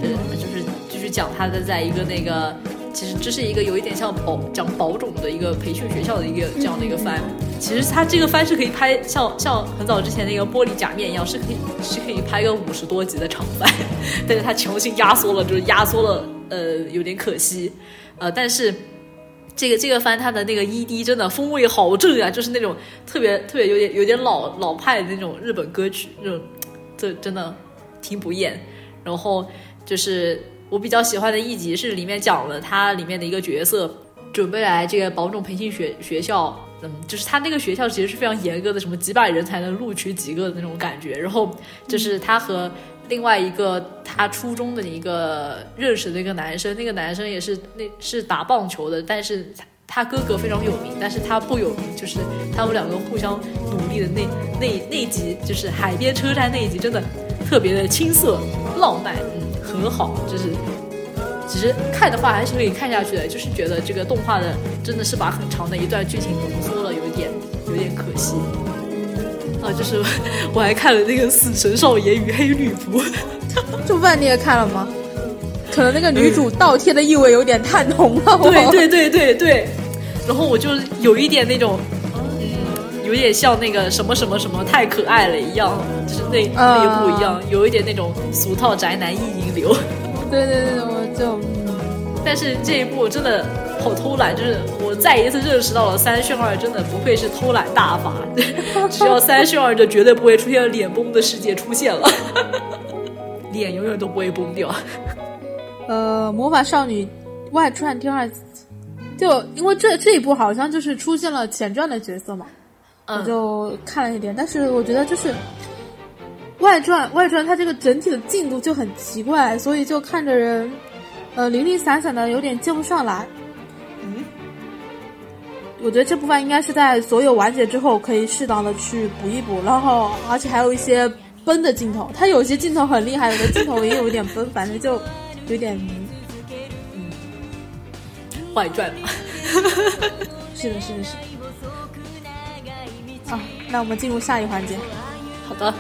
呃，就是就是讲他的在一个那个，其实这是一个有一点像保讲保种的一个培训学校的一个这样的一个番。其实他这个番是可以拍像像很早之前那个玻璃假面一样，是可以是可以拍个五十多集的长番，但是他强行压缩了，就是压缩了，呃，有点可惜，呃，但是。这个这个番它的那个 ED 真的风味好正啊，就是那种特别特别有点有点老老派的那种日本歌曲，那种这真的听不厌。然后就是我比较喜欢的一集是里面讲了他里面的一个角色准备来这个保种培训学学校，嗯，就是他那个学校其实是非常严格的，什么几百人才能录取几个的那种感觉。然后就是他和另外一个他初中的一个认识的一个男生，那个男生也是那是打棒球的，但是他他哥哥非常有名，但是他不有名，就是他们两个互相努力的那那那集，就是海边车站那一集，真的特别的青涩浪漫，很好，就是。其实看的话还是可以看下去的，就是觉得这个动画的真的是把很长的一段剧情浓缩了，有一点有点可惜。啊，就是我还看了那个《死神少爷与黑女仆》，这部番你也看了吗？可能那个女主倒贴的意味有点太浓了。我对对对对对，然后我就有一点那种，嗯，有点像那个什么什么什么太可爱了一样，就是那那一部一样，有一点那种俗套宅男意淫流。对对对，我就嗯，但是这一部真的好偷懒，就是我再一次认识到了三炫二真的不愧是偷懒大法，只要三炫二就绝对不会出现脸崩的世界出现了，脸永远都不会崩掉。呃，《魔法少女外传》第二集，就因为这这一部好像就是出现了前传的角色嘛，我嗯，就看了一点，但是我觉得就是外传外传它这个整体的进度就很奇怪，所以就看着人，呃，零零散散的，有点接不上来。嗯，我觉得这部分应该是在所有完结之后可以适当的去补一补，然后而且还有一些崩的镜头，它有些镜头很厉害，有的镜头也有一点崩，反正就有点嗯外传嘛。是的，是的，是的。啊，那我们进入下一环节。好的，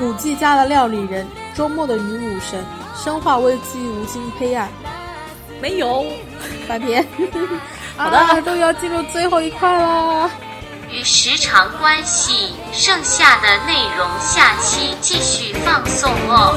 五 G 家的料理人，周末的女武神，生化危机无尽黑暗，没有翻篇。好的啊终于要进入最后一块啦。与时长关系，剩下的内容下期继续放送哦。